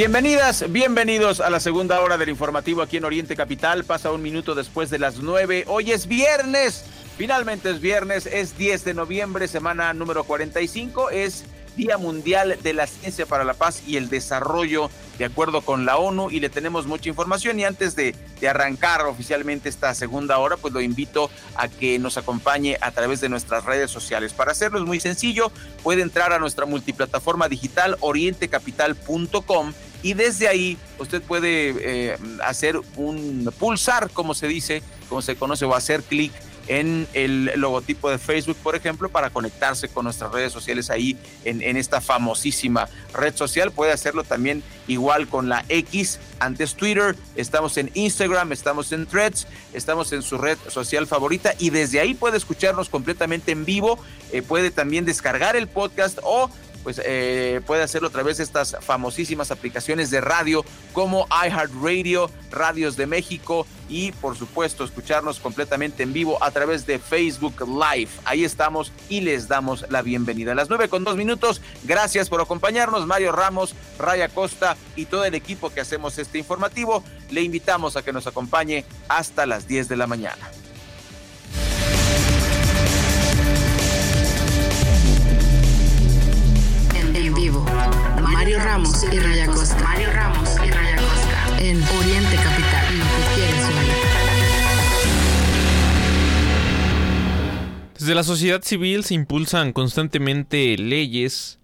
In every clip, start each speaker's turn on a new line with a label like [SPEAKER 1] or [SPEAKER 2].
[SPEAKER 1] Bienvenidas, bienvenidos a la segunda hora del informativo aquí en Oriente Capital. Pasa un minuto después de las nueve. Hoy es viernes. Finalmente es viernes, es 10 de noviembre, semana número 45. Es Día Mundial de la Ciencia para la Paz y el Desarrollo, de acuerdo con la ONU, y le tenemos mucha información. Y antes de, de, arrancar oficialmente esta segunda hora, pues lo invito a que nos acompañe a través de nuestras redes sociales. Para hacerlo es muy sencillo, puede entrar a nuestra multiplataforma digital orientecapital.com y desde ahí usted puede eh, hacer un pulsar, como se dice, como se conoce, o hacer clic en el logotipo de Facebook, por ejemplo, para conectarse con nuestras redes sociales ahí en, esta famosísima red social. Puede hacerlo también igual con la X, antes Twitter, estamos en Instagram, estamos en Threads, estamos en su red social favorita y desde ahí puede escucharnos completamente en vivo, eh, puede también descargar el podcast o pues eh, puede hacerlo a través de estas famosísimas aplicaciones de radio como iHeartRadio, Radios de México y por supuesto escucharnos completamente en vivo a través de Facebook Live. Ahí estamos y les damos la bienvenida. A las nueve con dos minutos, gracias por acompañarnos, Mario Ramos, Raya Costa y todo el equipo que hacemos este informativo. Le invitamos a que nos acompañe hasta las 10 de la mañana.
[SPEAKER 2] Mario Ramos y Raya Costa. Mario Ramos y Raya Costa. En Oriente Capital. Lo que quieres oír.
[SPEAKER 3] Desde la sociedad civil se impulsan constantemente leyes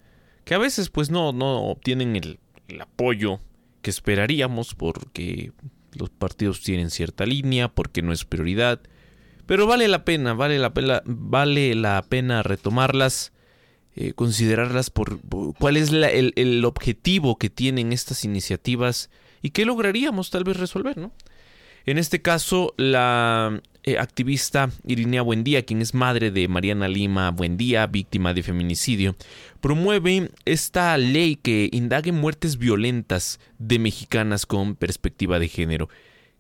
[SPEAKER 3] que a veces pues no, no obtienen el, el apoyo que esperaríamos porque los partidos tienen cierta línea, porque no es prioridad. Pero vale la pena, vale la pena, vale la pena retomarlas, eh, considerarlas por, cuál es el, el, objetivo que tienen estas iniciativas y qué lograríamos tal vez resolver, ¿no? En este caso, la eh, activista Irinea Buendía, quien es madre de Mariana Lima Buendía, víctima de feminicidio, promueve esta ley que indague muertes violentas de mexicanas con perspectiva de género.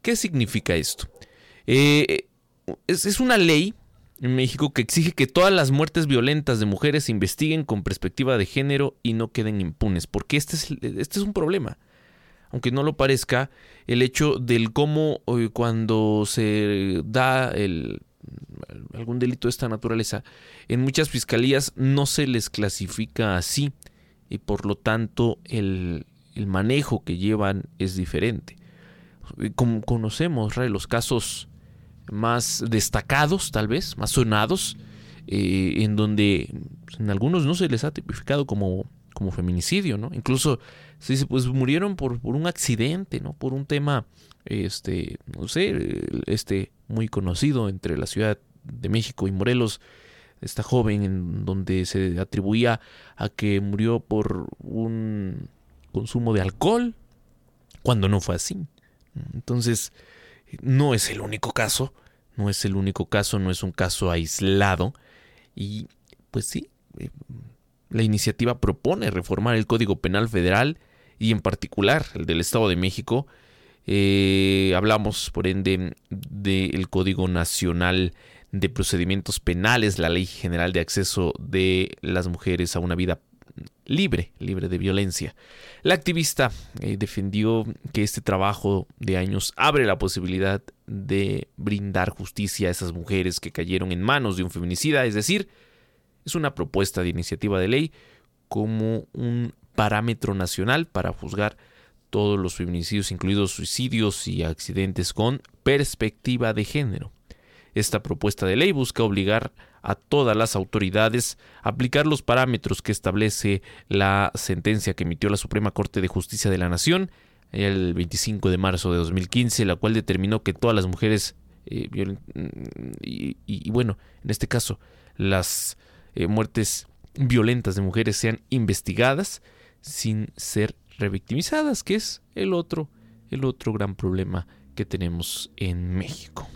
[SPEAKER 3] ¿Qué significa esto? Eh, es, es una ley en México que exige que todas las muertes violentas de mujeres se investiguen con perspectiva de género y no queden impunes, porque este es, este es un problema. Aunque no lo parezca, el hecho del cómo eh, cuando se da el, algún delito de esta naturaleza, en muchas fiscalías no se les clasifica así y por lo tanto el, el manejo que llevan es diferente. Como conocemos los casos más destacados, tal vez, más sonados, eh, en donde en algunos no se les ha tipificado como, como feminicidio, ¿no? Incluso se dice, pues murieron por, por un accidente, ¿no? Por un tema, este, no sé, este, muy conocido entre la Ciudad de México y Morelos, esta joven en donde se atribuía a que murió por un consumo de alcohol, cuando no fue así. Entonces, no es el único caso, no es el único caso, no es un caso aislado. Y pues sí, la iniciativa propone reformar el Código Penal Federal y en particular el del Estado de México. Eh, hablamos, por ende, del Código Nacional de Procedimientos Penales, la Ley General de Acceso de las Mujeres a una vida libre, libre de violencia. La activista eh, defendió que este trabajo de años abre la posibilidad de brindar justicia a esas mujeres que cayeron en manos de un feminicida, es decir, es una propuesta de iniciativa de ley como un parámetro nacional para juzgar todos los feminicidios, incluidos suicidios y accidentes con perspectiva de género. Esta propuesta de ley busca obligar a todas las autoridades a aplicar los parámetros que establece la sentencia que emitió la Suprema Corte de Justicia de la Nación el 25 de marzo de 2015, la cual determinó que todas las mujeres eh, y, y, y, bueno, en este caso, las eh, muertes violentas de mujeres sean investigadas sin ser revictimizadas, que es el otro, el otro gran problema que tenemos en México.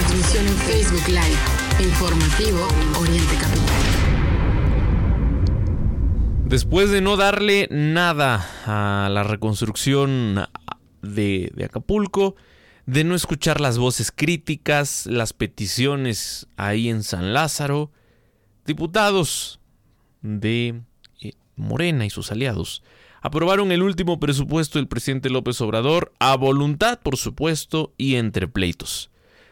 [SPEAKER 2] Transmisión en Facebook Live, informativo Oriente Capital.
[SPEAKER 3] Después de no darle nada a la reconstrucción de, de Acapulco, de no escuchar las voces críticas, las peticiones ahí en San Lázaro, diputados de eh, Morena y sus aliados aprobaron el último presupuesto del presidente López Obrador a voluntad, por supuesto, y entre pleitos.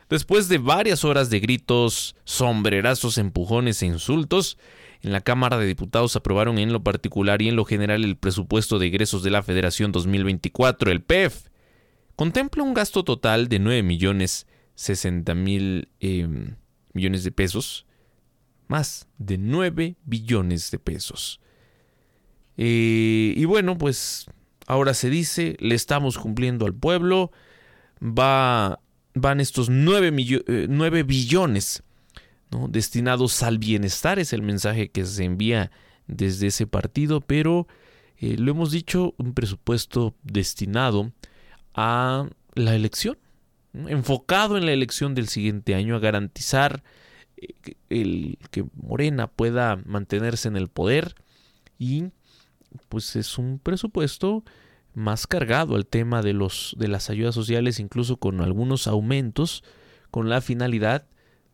[SPEAKER 3] Después de varias horas de gritos, sombrerazos, empujones e insultos, en la Cámara de Diputados aprobaron en lo particular y en lo general el presupuesto de egresos de la Federación 2024, el PEF, contempla un gasto total de 9 millones 60 mil em, millones de pesos, más de 9 billones de pesos. Eh, y bueno, pues ahora se dice, le estamos cumpliendo al pueblo, va, van estos 9, eh, billones destinados al bienestar, es el mensaje que se envía desde ese partido, pero eh, lo hemos dicho, un presupuesto destinado a la elección, enfocado en la elección del siguiente año, a garantizar eh, que Morena pueda mantenerse en el poder y pues es un presupuesto más cargado al tema de los de las ayudas sociales incluso con algunos aumentos con la finalidad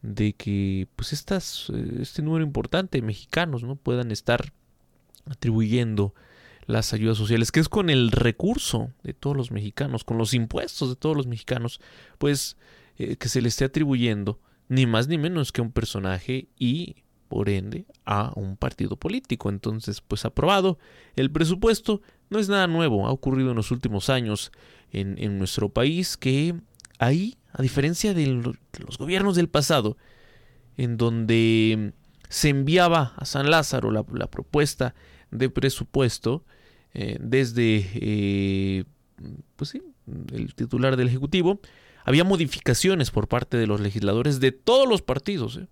[SPEAKER 3] de que pues estas eh, este número importante de mexicanos no puedan estar atribuyendo las ayudas sociales, que es con el recurso de todos los mexicanos, con los impuestos de todos los mexicanos, pues eh, que se le esté atribuyendo ni más ni menos que a un personaje y por ende a un partido político. Entonces, pues aprobado el presupuesto no es nada nuevo, ha ocurrido en los últimos años en, nuestro país que ahí, a diferencia de los gobiernos del pasado, en donde se enviaba a San Lázaro la, la propuesta de presupuesto eh, desde eh, pues sí, el titular del Ejecutivo, había modificaciones por parte de los legisladores de todos los partidos eh,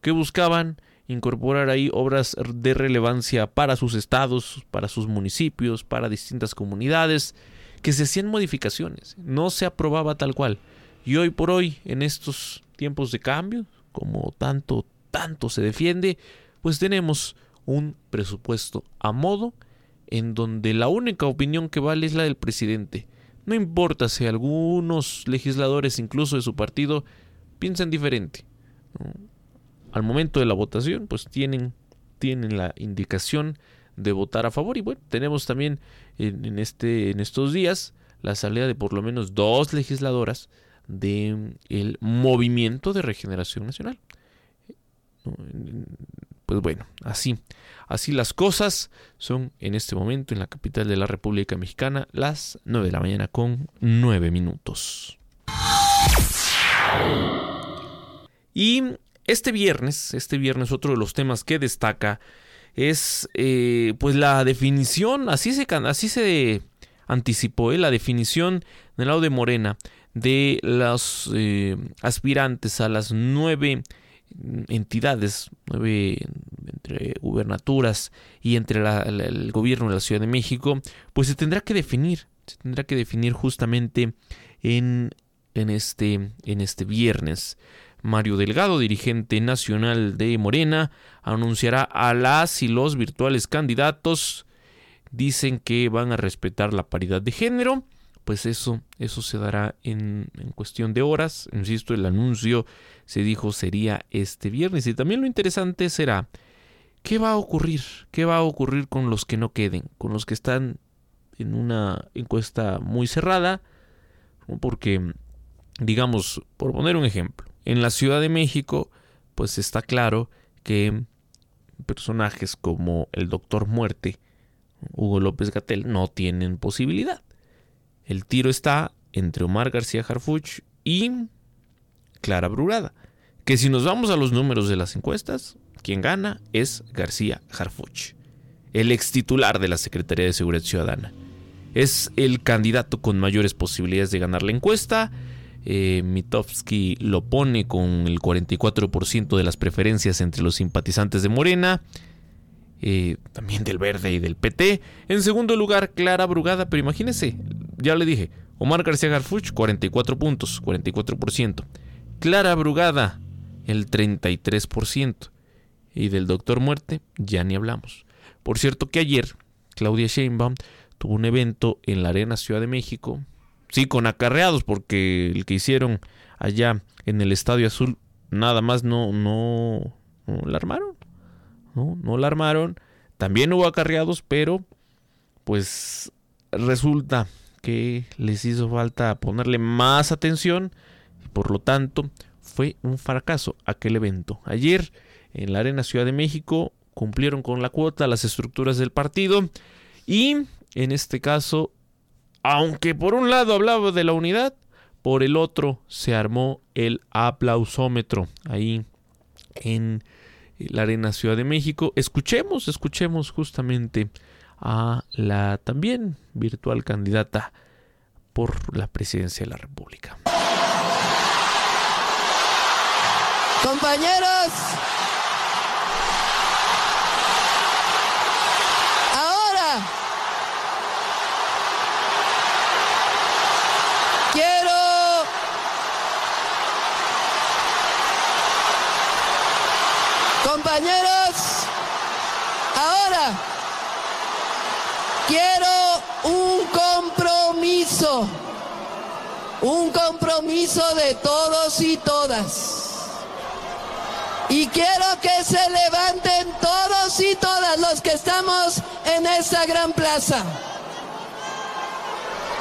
[SPEAKER 3] que buscaban incorporar ahí obras de relevancia para sus estados, para sus municipios, para distintas comunidades, que se hacían modificaciones, no se aprobaba tal cual. Y hoy por hoy, en estos tiempos de cambio, como tanto, tanto se defiende, pues tenemos un presupuesto a modo en donde la única opinión que vale es la del presidente. No importa si algunos legisladores, incluso de su partido, piensan diferente. Al momento de la votación, pues tienen, tienen la indicación de votar a favor. Y bueno, tenemos también en, este, en estos días la salida de por lo menos dos legisladoras del el movimiento de regeneración nacional pues bueno, así, así las cosas son en este momento en la capital de la República Mexicana, las 9 de la mañana con 9 minutos. Y este viernes, este viernes otro de los temas que destaca es eh, pues la definición, así se, así se anticipó, eh, la definición del lado de Morena de los eh, aspirantes a las nueve entidades, entre gubernaturas y entre el gobierno de la Ciudad de México, pues se tendrá que definir, se tendrá que definir justamente en, en, este, en este viernes. Mario Delgado, dirigente nacional de Morena, anunciará a las y los virtuales candidatos. Dicen que van a respetar la paridad de género pues eso, eso se dará en, cuestión de horas. Insisto, el anuncio se dijo sería este viernes. Y también lo interesante será qué va a ocurrir, qué va a ocurrir con los que no queden, con los que están en una encuesta muy cerrada, porque, digamos, por poner un ejemplo, en la Ciudad de México, pues está claro que personajes como el Doctor Muerte, Hugo López Gatel, no tienen posibilidad. El tiro está entre Omar García Harfuch y Clara Brugada. Que si nos vamos a los números de las encuestas, quien gana es García Harfuch, el ex titular de la Secretaría de Seguridad Ciudadana. Es el candidato con mayores posibilidades de ganar la encuesta. Eh, Mitofsky lo pone con el 44% de las preferencias entre los simpatizantes de Morena. Eh, también del Verde y del PT. En segundo lugar, Clara Brugada, pero imagínense, ya le dije, Omar García Garfuch, 44 puntos, 44%. Clara Brugada, el 33%. Y del Doctor Muerte, ya ni hablamos. Por cierto que ayer, Claudia Sheinbaum tuvo un evento en la Arena Ciudad de México, sí, con acarreados, porque el que hicieron allá en el Estadio Azul, nada más no, no, la armaron. ¿no? No la armaron. También hubo acarreados, pero pues resulta que les hizo falta ponerle más atención y por lo tanto fue un fracaso aquel evento. Ayer en la Arena Ciudad de México cumplieron con la cuota las estructuras del partido y en este caso, aunque por un lado hablaba de la unidad, por el otro se armó el aplausómetro ahí en la Arena Ciudad de México. Escuchemos, escuchemos justamente a la también virtual candidata por la presidencia de la República.
[SPEAKER 4] Compañeros, ahora quiero Compañeros, ahora quiero un compromiso, un compromiso de todos y todas. Y quiero que se levanten todos y todas los que estamos en esta gran plaza.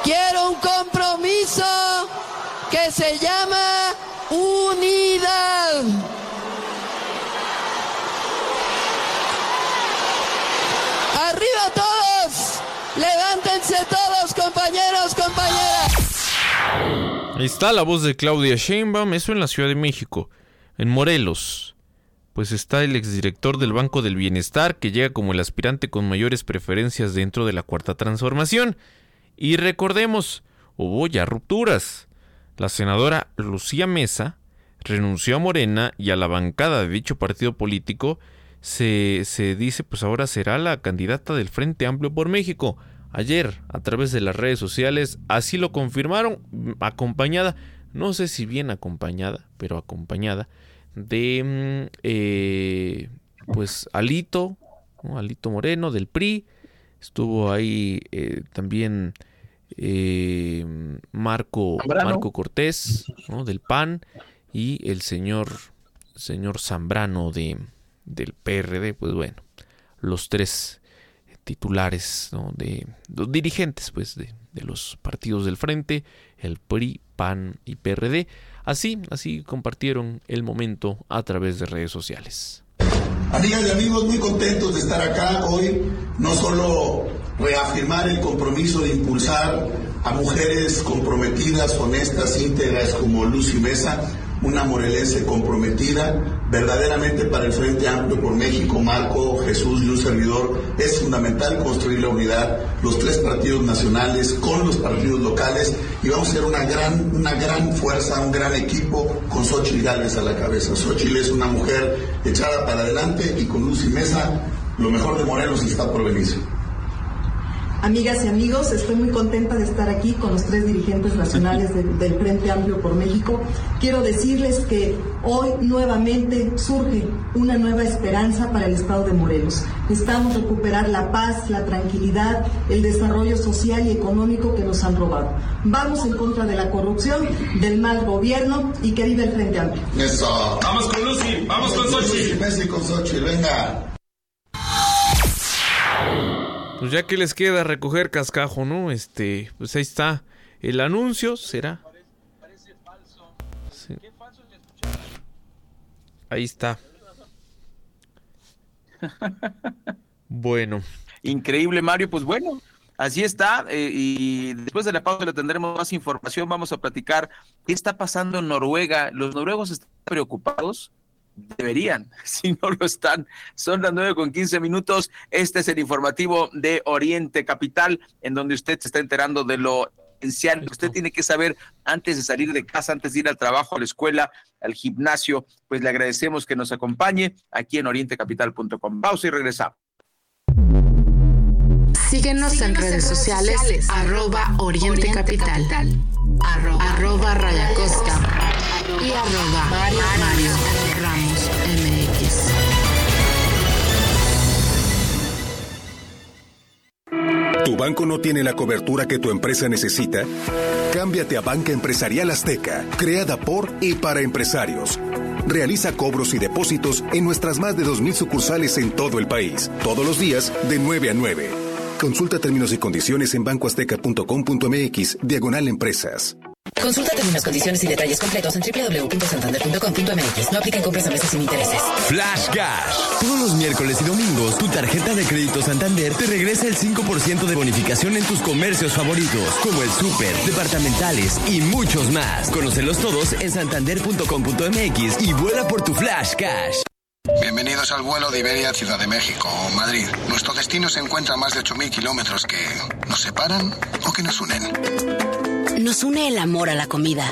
[SPEAKER 4] Quiero un compromiso que se llama unidad. Arriba todos. Levántense todos, compañeros, compañeras.
[SPEAKER 3] Ahí está la voz de Claudia Sheinbaum, eso en la Ciudad de México. En Morelos, pues está el exdirector del Banco del Bienestar, que llega como el aspirante con mayores preferencias dentro de la Cuarta Transformación. Y recordemos, hubo ya rupturas. La senadora Lucía Mesa renunció a Morena y a la bancada de dicho partido político se, se dice pues ahora será la candidata del Frente Amplio por México. Ayer, a través de las redes sociales, así lo confirmaron, acompañada, no sé si bien acompañada, pero acompañada de mm, eh, pues Alito, Alito Moreno del PRI, estuvo ahí eh, también eh, Marco, Marco Cortés del PAN y el señor, señor Zambrano de, del PRD, pues bueno, los tres titulares de los dirigentes pues de, los partidos del frente, el PRI, PAN y PRD. Así, así compartieron el momento a través de redes sociales.
[SPEAKER 5] Amigas y amigos, muy contentos de estar acá hoy, no solo reafirmar el compromiso de impulsar a mujeres comprometidas, honestas, íntegras como Lucy Mesa, una morelense comprometida verdaderamente para el Frente Amplio por México, Marco, Jesús y un servidor. Es fundamental construir la unidad, los tres partidos nacionales con los partidos locales y vamos a ser una gran, una gran fuerza, un gran equipo con Xochitl Gálvez a la cabeza. Xochitl es una mujer echada para adelante y con Lucy Mesa lo mejor de Morelos está por venir.
[SPEAKER 6] Amigas y amigos, estoy muy contenta de estar aquí con los tres dirigentes nacionales de, del Frente Amplio por México. Quiero decirles que hoy nuevamente surge una nueva esperanza para el Estado de Morelos. Estamos recuperar la paz, la tranquilidad, el desarrollo social y económico que nos han robado. Vamos en contra de la corrupción, del mal gobierno y que vive el Frente Amplio.
[SPEAKER 5] Eso.
[SPEAKER 7] Vamos con Lucy, vamos con Xochitl.
[SPEAKER 5] Messi con Xochitl, venga.
[SPEAKER 3] Pues ya que les queda recoger cascajo, ¿no? Este, pues ahí está. El anuncio será. Sí. Ahí está. Bueno.
[SPEAKER 1] Increíble, Mario. Pues bueno, así está. Eh, y después de la pausa le tendremos más información. Vamos a platicar qué está pasando en Noruega. Los noruegos están preocupados deberían, si no lo están. Son las nueve con quince minutos. Este es el informativo de Oriente Capital, en donde usted se está enterando de lo esencial que usted tiene que saber antes de salir de casa, antes de ir al trabajo, a la escuela, al gimnasio. Pues le agradecemos que nos acompañe aquí en orientecapital.com. Pausa y regresamos.
[SPEAKER 2] Síguenos, en redes sociales, arroba Oriente, Capital, arroba, Raya y arroba Mario Ramos
[SPEAKER 8] ¿Tu banco no tiene la cobertura que tu empresa necesita? Cámbiate a Banca Empresarial Azteca, creada por y para empresarios. Realiza cobros y depósitos en nuestras más de 2.000 sucursales en todo el país, todos los días de 9 a 9. Consulta términos y condiciones en bancoazteca.com.mx, diagonal empresas.
[SPEAKER 9] Consulta términos, condiciones y detalles completos en www.santander.com.mx. No aplican compras a meses sin intereses.
[SPEAKER 10] Flash Cash. Todos los miércoles y domingos, tu tarjeta de crédito Santander te regresa el 5% de bonificación en tus comercios favoritos, como el súper, departamentales y muchos más. Conocelos todos en santander.com.mx y vuela por tu Flash Cash.
[SPEAKER 11] Bienvenidos al vuelo de Iberia Ciudad de México o Madrid. Nuestro destino se encuentra a más de 8.000 kilómetros que nos separan o que nos unen.
[SPEAKER 12] Nos une el amor a la comida,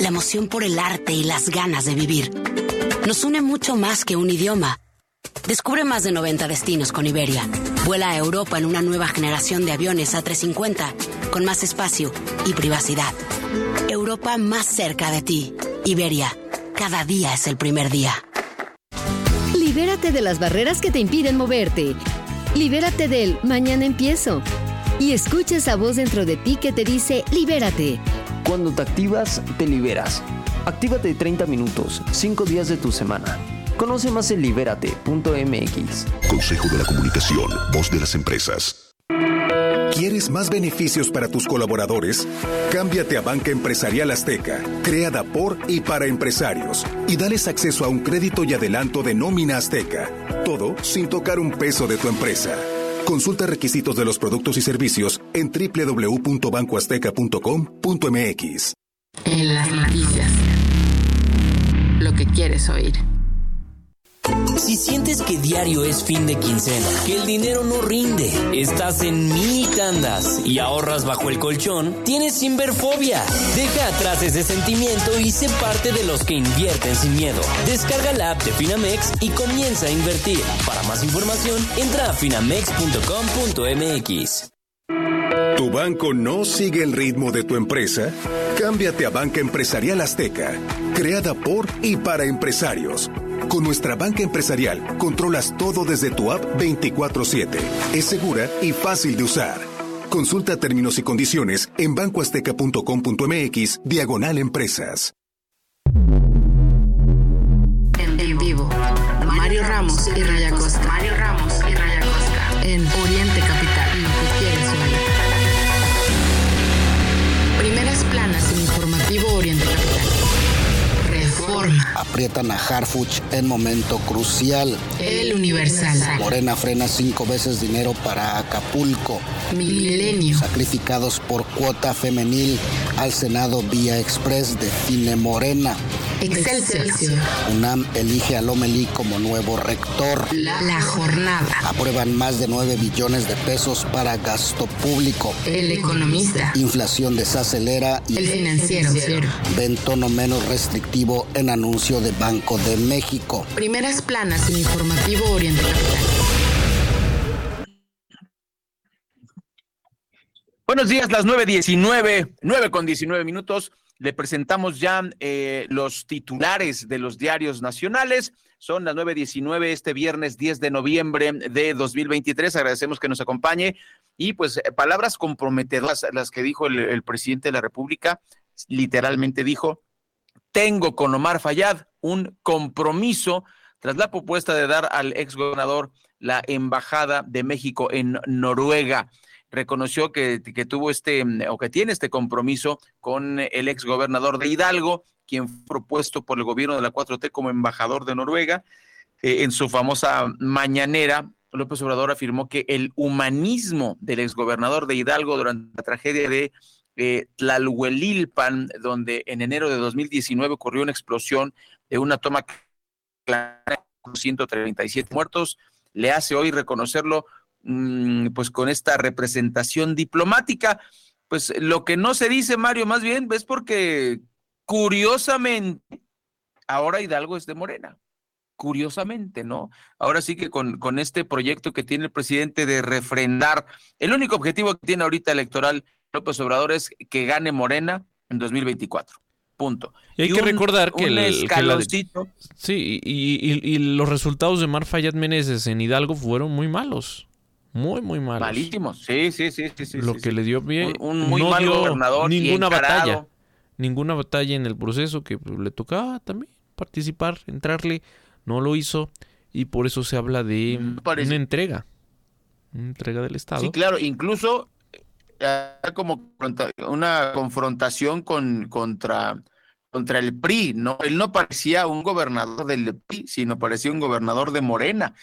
[SPEAKER 12] la emoción por el arte y las ganas de vivir. Nos une mucho más que un idioma. Descubre más de 90 destinos con Iberia. Vuela a Europa en una nueva generación de aviones A350, con más espacio y privacidad. Europa más cerca de ti. Iberia, cada día es el primer día.
[SPEAKER 13] Libérate de las barreras que te impiden moverte. Libérate del mañana empiezo. Y escucha esa voz dentro de ti que te dice libérate.
[SPEAKER 14] Cuando te activas, te liberas. Actívate 30 minutos, 5 días de tu semana. Conoce más en libérate.mx.
[SPEAKER 8] Consejo de la Comunicación, voz de las empresas. ¿Quieres más beneficios para tus colaboradores? Cámbiate a Banca Empresarial Azteca, creada por y para empresarios, y dales acceso a un crédito y adelanto de nómina Azteca. Todo sin tocar un peso de tu empresa. Consulta requisitos de los productos y servicios en www.bancoazteca.com.mx.
[SPEAKER 2] En las noticias. Lo que quieres oír.
[SPEAKER 15] Si sientes que diario es fin de quincena, que el dinero no rinde, estás en mini tandas y ahorras bajo el colchón, tienes Sinverfobia. Deja atrás ese sentimiento y sé parte de los que invierten sin miedo. Descarga la app de Finamex y comienza a invertir. Para más información, entra a finamex.com.mx.
[SPEAKER 8] ¿Tu banco no sigue el ritmo de tu empresa? Cámbiate a Banca Empresarial Azteca, creada por y para empresarios. Con nuestra banca empresarial controlas todo desde tu app 24/7. Es segura y fácil de usar. Consulta términos y condiciones en bancoazteca.com.mx diagonal empresas.
[SPEAKER 2] En vivo, Mario Ramos y Raya Costa. Mario Ramos y Raya Costa. En Oriente Capital. Lo que quieres oír. Primeras planas en informativo Oriente Capital. Reforma.
[SPEAKER 16] Aprietan a Harfuch en momento crucial.
[SPEAKER 2] El Universal.
[SPEAKER 16] Morena frena cinco veces dinero para Acapulco.
[SPEAKER 2] Milenio.
[SPEAKER 16] Sacrificados por cuota femenil al Senado vía express define Morena.
[SPEAKER 2] Excelsior.
[SPEAKER 16] UNAM elige a Lomelí como nuevo rector.
[SPEAKER 2] La jornada.
[SPEAKER 16] Aprueban más de 9 billones de pesos para gasto público.
[SPEAKER 2] El economista.
[SPEAKER 16] Inflación desacelera y
[SPEAKER 2] El financiero.
[SPEAKER 16] ven tono menos restrictivo en anuncio de Banco de México.
[SPEAKER 2] Primeras planas en informativo Oriente Capital.
[SPEAKER 1] Buenos días, las 9.19, 9 con 19 minutos. Le presentamos ya eh, los titulares de los diarios nacionales. Son las 9.19 este viernes 10 de noviembre de 2023. Agradecemos que nos acompañe. Y pues eh, palabras comprometedoras las que dijo el, el presidente de la República. Literalmente dijo, tengo con Omar Fayad un compromiso tras la propuesta de dar al exgobernador la embajada de México en Noruega reconoció que, que, tuvo este o que tiene este compromiso con el exgobernador de Hidalgo, quien fue propuesto por el gobierno de la 4T como embajador de Noruega. Eh, en su famosa mañanera, López Obrador afirmó que el humanismo del exgobernador de Hidalgo durante la tragedia de eh, Tlalhuelilpan, donde en enero de 2019 ocurrió una explosión de una toma con 137 muertos, le hace hoy reconocerlo pues con esta representación diplomática. pues lo que no se dice, Mario, más bien es porque curiosamente ahora Hidalgo es de Morena. Curiosamente, ¿no? Ahora sí que con, con este proyecto que tiene el presidente de refrendar, el único objetivo que tiene ahorita electoral López Obrador es que gane Morena en 2024. Punto.
[SPEAKER 3] Y hay que recordar que el escaloncito. sí, y, los resultados de Mar Fayad Meneses en Hidalgo fueron muy malos. Muy, muy malos.
[SPEAKER 1] Malísimos. Sí, sí, sí, sí.
[SPEAKER 3] Lo que le dio bien.
[SPEAKER 1] Un, muy mal gobernador.
[SPEAKER 3] Ninguna batalla. Ninguna batalla en el proceso que le tocaba también participar, entrarle. No lo hizo. Y por eso se habla de mm, una entrega. Una entrega del Estado.
[SPEAKER 1] Sí, claro. Incluso como una confrontación con, contra, contra el PRI, ¿no? Él no parecía un gobernador del PRI, sino parecía un gobernador de Morena.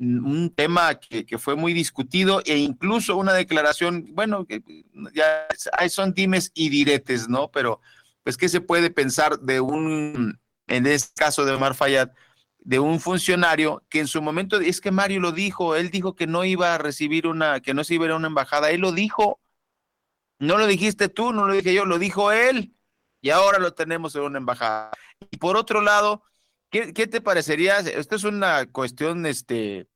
[SPEAKER 1] Un tema que, que fue muy discutido e incluso una declaración, bueno, ya son dimes y diretes, ¿no? Pero, pues, ¿qué se puede pensar de un, en este caso de Omar Fayad, de un funcionario que en su momento, es que Mario lo dijo, él dijo que no iba a recibir una, que no se iba a ir a una embajada, él lo dijo, no lo dijiste tú, no lo dije yo, lo dijo él. Y ahora lo tenemos en una embajada. Y por otro lado, ¿qué, te parecería? Esto es una cuestión, este,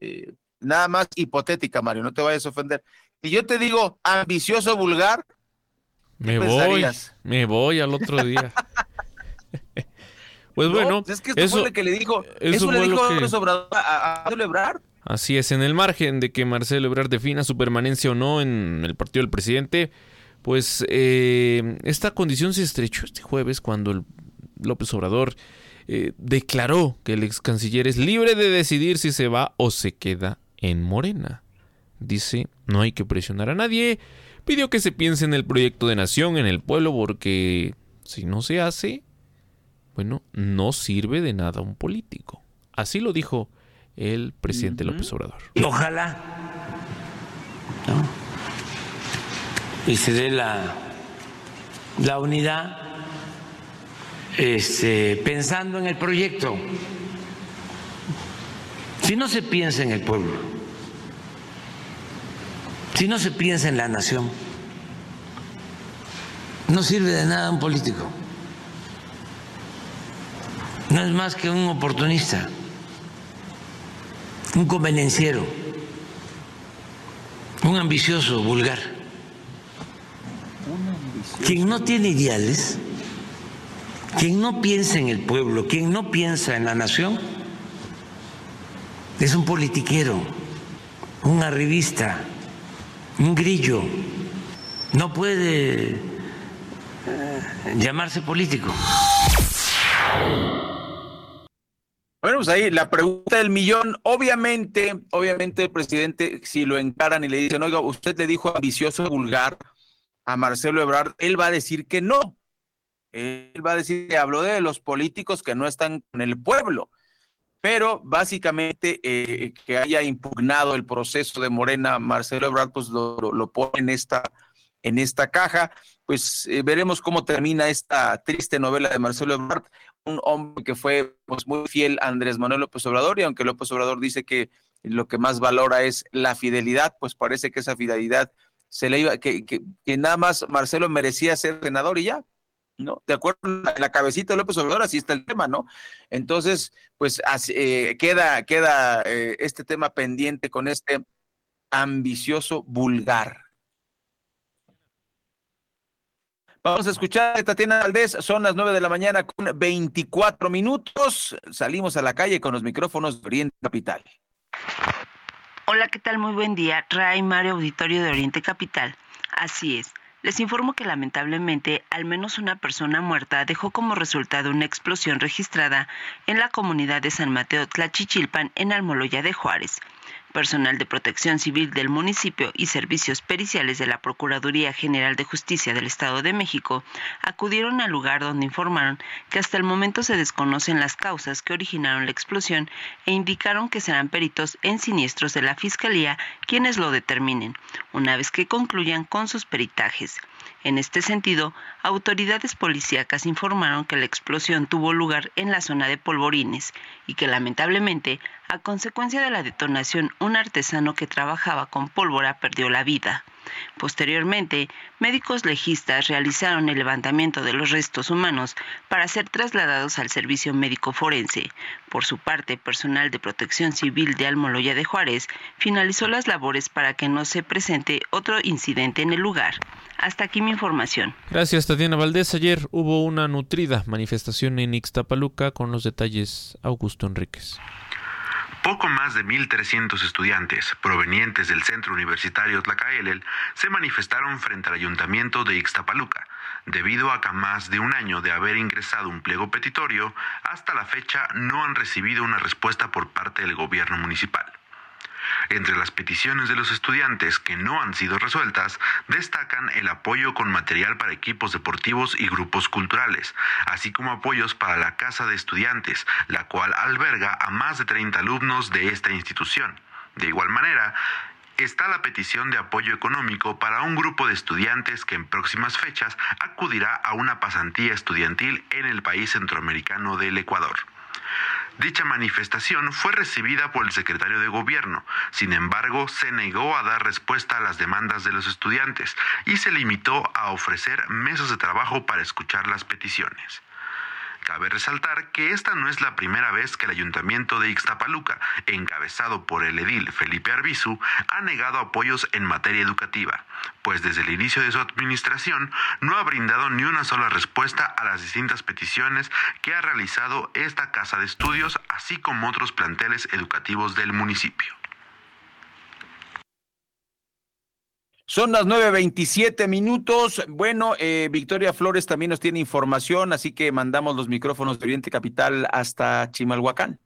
[SPEAKER 1] eh, nada más hipotética, Mario, no te vayas a ofender. Si yo te digo ambicioso vulgar,
[SPEAKER 3] me voy, me voy al otro día. pues bueno,
[SPEAKER 1] es que eso, fue lo que le dijo, eso, le dijo a, a, a
[SPEAKER 3] Así es, en el margen de que Marcelo Ebrard defina su permanencia o no en el partido del presidente, pues eh, esta condición se estrechó este jueves cuando el López Obrador eh, declaró que el ex canciller es libre de decidir si se va o se queda en Morena. Dice, no hay que presionar a nadie, pidió que se piense en el proyecto de nación en el pueblo porque si no se hace, bueno, no sirve de nada un político. Así lo dijo el presidente López Obrador.
[SPEAKER 17] Y ojalá y se dé la, la unidad este, pensando en el proyecto. Si no se piensa en el pueblo, si no se piensa en la nación, no sirve de nada un político. No es más que un oportunista un convenenciero, un ambicioso vulgar. Quien no tiene ideales, quien no piensa en el pueblo, quien no piensa en la nación, es un politiquero, un arribista, un grillo. No puede eh, llamarse político.
[SPEAKER 1] Bueno, pues ahí la pregunta del millón, obviamente, obviamente el presidente, si lo encaran y le dicen, oiga, usted le dijo ambicioso vulgar a Marcelo Ebrard, él va a decir que no. Él va a decir que habló de los políticos que no están con el pueblo. Pero básicamente eh, que haya impugnado el proceso de Morena, Marcelo Ebrard, pues lo, pone en esta, en esta caja. Pues eh, veremos cómo termina esta triste novela de Marcelo Ebrard un hombre que fue pues, muy fiel a Andrés Manuel López Obrador y aunque López Obrador dice que lo que más valora es la fidelidad, pues parece que esa fidelidad se le iba, que, que, nada más Marcelo merecía ser senador y ya, ¿no? De acuerdo en la cabecita de López Obrador, así está el tema, ¿no? Entonces, pues eh, queda, queda eh, este tema pendiente con este ambicioso vulgar. Vamos a escuchar a Tatiana Valdés, son las 9 de la mañana con 24 minutos. Salimos a la calle con los micrófonos de Oriente Capital.
[SPEAKER 18] Hola, ¿qué tal? Muy buen día. Ray Mario Auditorio de Oriente Capital. Así es. Les informo que lamentablemente al menos una persona muerta dejó como resultado una explosión registrada en la comunidad de San Mateo Tlachichilpan en Almoloya de Juárez. Personal de protección civil del municipio y servicios periciales de la Procuraduría General de Justicia del Estado de México acudieron al lugar donde informaron que hasta el momento se desconocen las causas que originaron la explosión e indicaron que serán peritos en siniestros de la Fiscalía quienes lo determinen, una vez que concluyan con sus peritajes. En este sentido, autoridades policíacas informaron que la explosión tuvo lugar en la zona de Polvorines y que lamentablemente A consecuencia de la detonación, un artesano que trabajaba con pólvora perdió la vida. Posteriormente, médicos legistas realizaron el levantamiento de los restos humanos para ser trasladados al servicio médico forense. Por su parte, personal de protección civil de Almoloya de Juárez finalizó las labores para que no se presente otro incidente en el lugar. Hasta aquí mi información.
[SPEAKER 3] Gracias, Tatiana Valdés. Ayer hubo una nutrida manifestación en Ixtapaluca con los detalles Augusto Enríquez.
[SPEAKER 19] Poco más de 1.300 estudiantes provenientes del Centro Universitario Tlacaelel se manifestaron frente al Ayuntamiento de Ixtapaluca, debido a que más de un año de haber ingresado un pliego petitorio, hasta la fecha no han recibido una respuesta por parte del gobierno municipal. Entre las peticiones de los estudiantes que no han sido resueltas, destacan el apoyo con material para equipos deportivos y grupos culturales, así como apoyos para la Casa de Estudiantes, la cual alberga a más de 30 alumnos de esta institución. De igual manera, está la petición de apoyo económico para un grupo de estudiantes que en próximas fechas acudirá a una pasantía estudiantil en el país centroamericano del Ecuador. Dicha manifestación fue recibida por el secretario de Gobierno, sin embargo, se negó a dar respuesta a las demandas de los estudiantes y se limitó a ofrecer mesas de trabajo para escuchar las peticiones. Cabe resaltar que esta no es la primera vez que el ayuntamiento de Ixtapaluca, encabezado por el edil Felipe Arbizu, ha negado apoyos en materia educativa, pues desde el inicio de su administración no ha brindado ni una sola respuesta a las distintas peticiones que ha realizado esta casa de estudios, así como otros planteles educativos del municipio.
[SPEAKER 1] Son las 9.27 minutos. Bueno, eh, Victoria Flores también nos tiene información, así que mandamos los micrófonos de Oriente Capital hasta Chimalhuacán.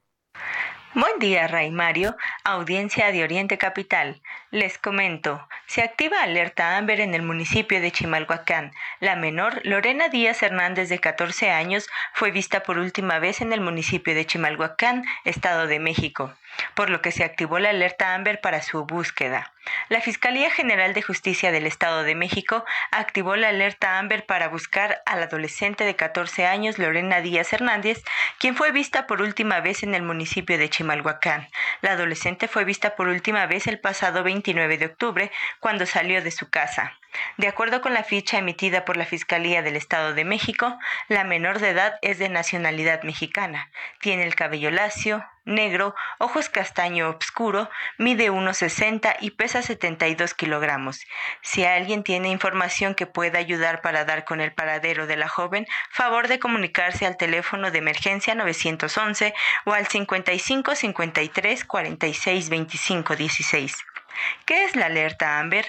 [SPEAKER 20] Buen día, Ray Mario, audiencia de Oriente Capital. Les comento, se activa alerta Amber en el municipio de Chimalhuacán. La menor, Lorena Díaz Hernández, de 14 años, fue vista por última vez en el municipio de Chimalhuacán, Estado de México por lo que se activó la alerta Amber para su búsqueda. La Fiscalía General de Justicia del Estado de México activó la alerta Amber para buscar al adolescente de 14 años Lorena Díaz Hernández, quien fue vista por última vez en el municipio de Chimalhuacán. La adolescente fue vista por última vez el pasado 29 de octubre, cuando salió de su casa. De acuerdo con la ficha emitida por la Fiscalía del Estado de México, la menor de edad es de nacionalidad mexicana. Tiene el cabello lacio, negro, ojos castaño oscuro, mide 1,60 y pesa 72 kilogramos. Si alguien tiene información que pueda ayudar para dar con el paradero de la joven, favor de comunicarse al teléfono de emergencia 911 o al 55 53 46 25 16. ¿Qué es la alerta Amber?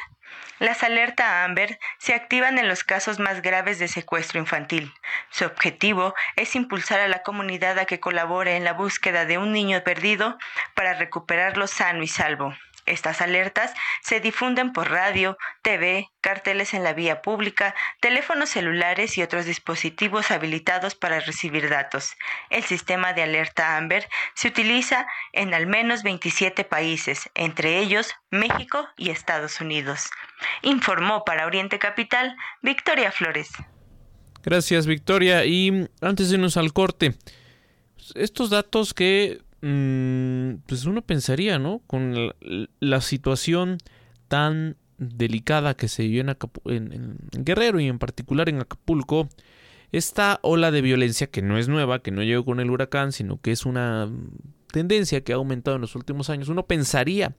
[SPEAKER 20] Las alertas Amber se activan en los casos más graves de secuestro infantil. Su objetivo es impulsar a la comunidad a que colabore en la búsqueda de un niño perdido para recuperarlo sano y salvo. Estas alertas se difunden por radio, TV, carteles en la vía pública, teléfonos celulares y otros dispositivos habilitados para recibir datos. El sistema de alerta Amber se utiliza en al menos 27 países, entre ellos México y Estados Unidos. Informó para Oriente Capital Victoria Flores.
[SPEAKER 3] Gracias Victoria. Y antes de irnos al corte, estos datos que pues uno pensaría, ¿no? Con la, situación tan delicada que se vivió en, Guerrero y en particular en Acapulco, esta ola de violencia que no es nueva, que no llegó con el huracán, sino que es una tendencia que ha aumentado en los últimos años, uno pensaría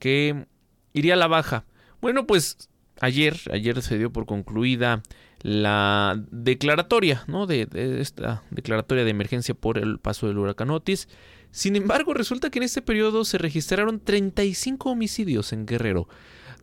[SPEAKER 3] que iría a la baja. Bueno, pues ayer, ayer se dio por concluida la declaratoria, ¿no? De, de, esta declaratoria de emergencia por el paso del huracán Otis. Sin embargo, resulta que en este periodo se registraron 35 homicidios en Guerrero.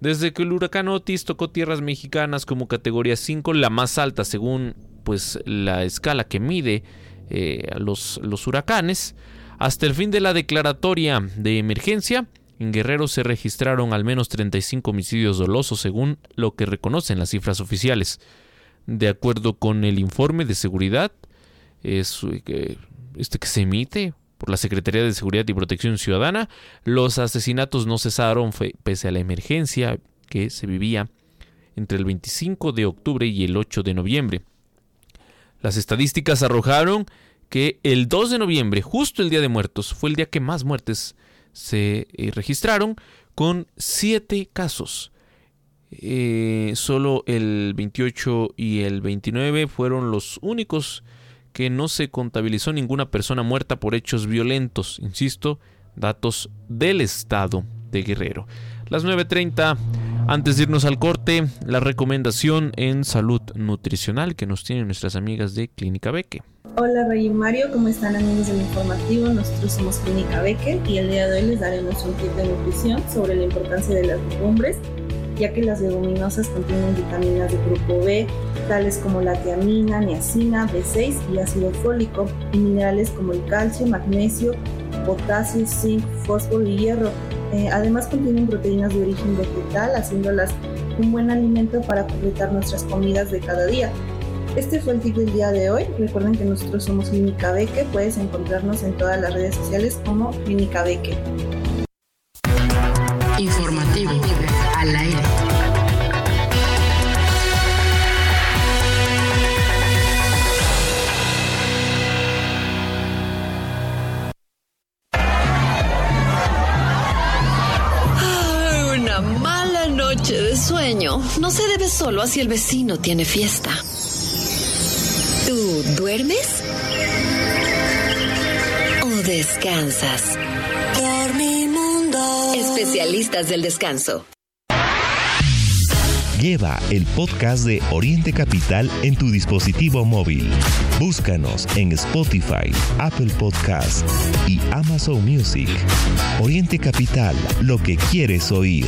[SPEAKER 3] Desde que el huracán Otis tocó tierras mexicanas como categoría 5, la más alta según pues la escala que mide eh, los, huracanes, hasta el fin de la declaratoria de emergencia, en Guerrero se registraron al menos 35 homicidios dolosos según lo que reconocen las cifras oficiales. De acuerdo con el informe de seguridad, es, eh, este que se emite por la Secretaría de Seguridad y Protección Ciudadana, los asesinatos no cesaron pese a la emergencia que se vivía entre el 25 de octubre y el 8 de noviembre. Las estadísticas arrojaron que el 2 de noviembre, justo el Día de Muertos, fue el día que más muertes se eh, registraron, con 7 casos. Eh, solo el 28 y el 29 fueron los únicos que no se contabilizó ninguna persona muerta por hechos violentos. Insisto, datos del estado de Guerrero. Las 9.30, antes de irnos al corte, la recomendación en salud nutricional que nos tienen nuestras amigas de Clínica Beque.
[SPEAKER 21] Hola Rey y Mario, ¿cómo están amigos del informativo? Nosotros somos Clínica Beque y el día de hoy les daremos un tip de nutrición sobre la importancia de las legumbres, ya que las leguminosas contienen vitaminas de grupo B, tales como la tiamina, niacina, B6 y ácido fólico, y minerales como el calcio, magnesio, potasio, zinc, fósforo y hierro. Eh, además contienen proteínas de origen vegetal, haciéndolas un buen alimento para completar nuestras comidas de cada día. Este fue el tip del día de hoy. Recuerden que nosotros somos Clínica Beque. Puedes encontrarnos en todas las redes sociales como Clínica Beque.
[SPEAKER 22] No se debe solo a si el vecino tiene fiesta. ¿Tú duermes? ¿O descansas? Dormimundo. Especialistas del descanso.
[SPEAKER 23] Lleva el podcast de Oriente Capital en tu dispositivo móvil. Búscanos en Spotify, Apple Podcast y Amazon Music. Oriente Capital, lo que quieres oír.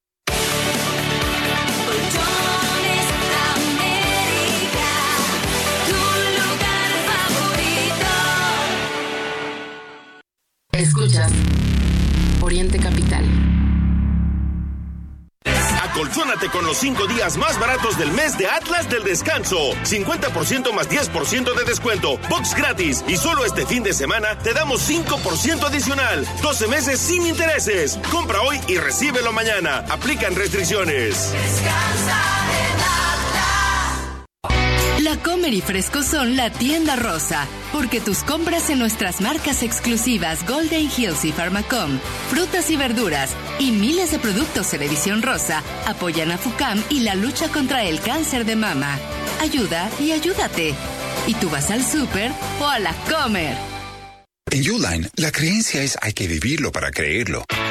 [SPEAKER 2] Escuchas Oriente Capital.
[SPEAKER 24] Acolchónate con los 5 días más baratos del mes de Atlas del Descanso. 50% más 10% de descuento. Box gratis. Y solo este fin de semana te damos 5% adicional. 12 meses sin intereses. Compra hoy y recíbelo mañana. Aplican restricciones.
[SPEAKER 25] La Comer y Fresco son la tienda rosa, porque tus compras en nuestras marcas exclusivas Golden Hills y Pharmacom, frutas y verduras y miles de productos en edición rosa apoyan a FUCAM y la lucha contra el cáncer de mama. Ayuda y ayúdate. ¿Y tú vas al súper o a la Comer?
[SPEAKER 26] En Uline, la creencia es hay que vivirlo para creerlo.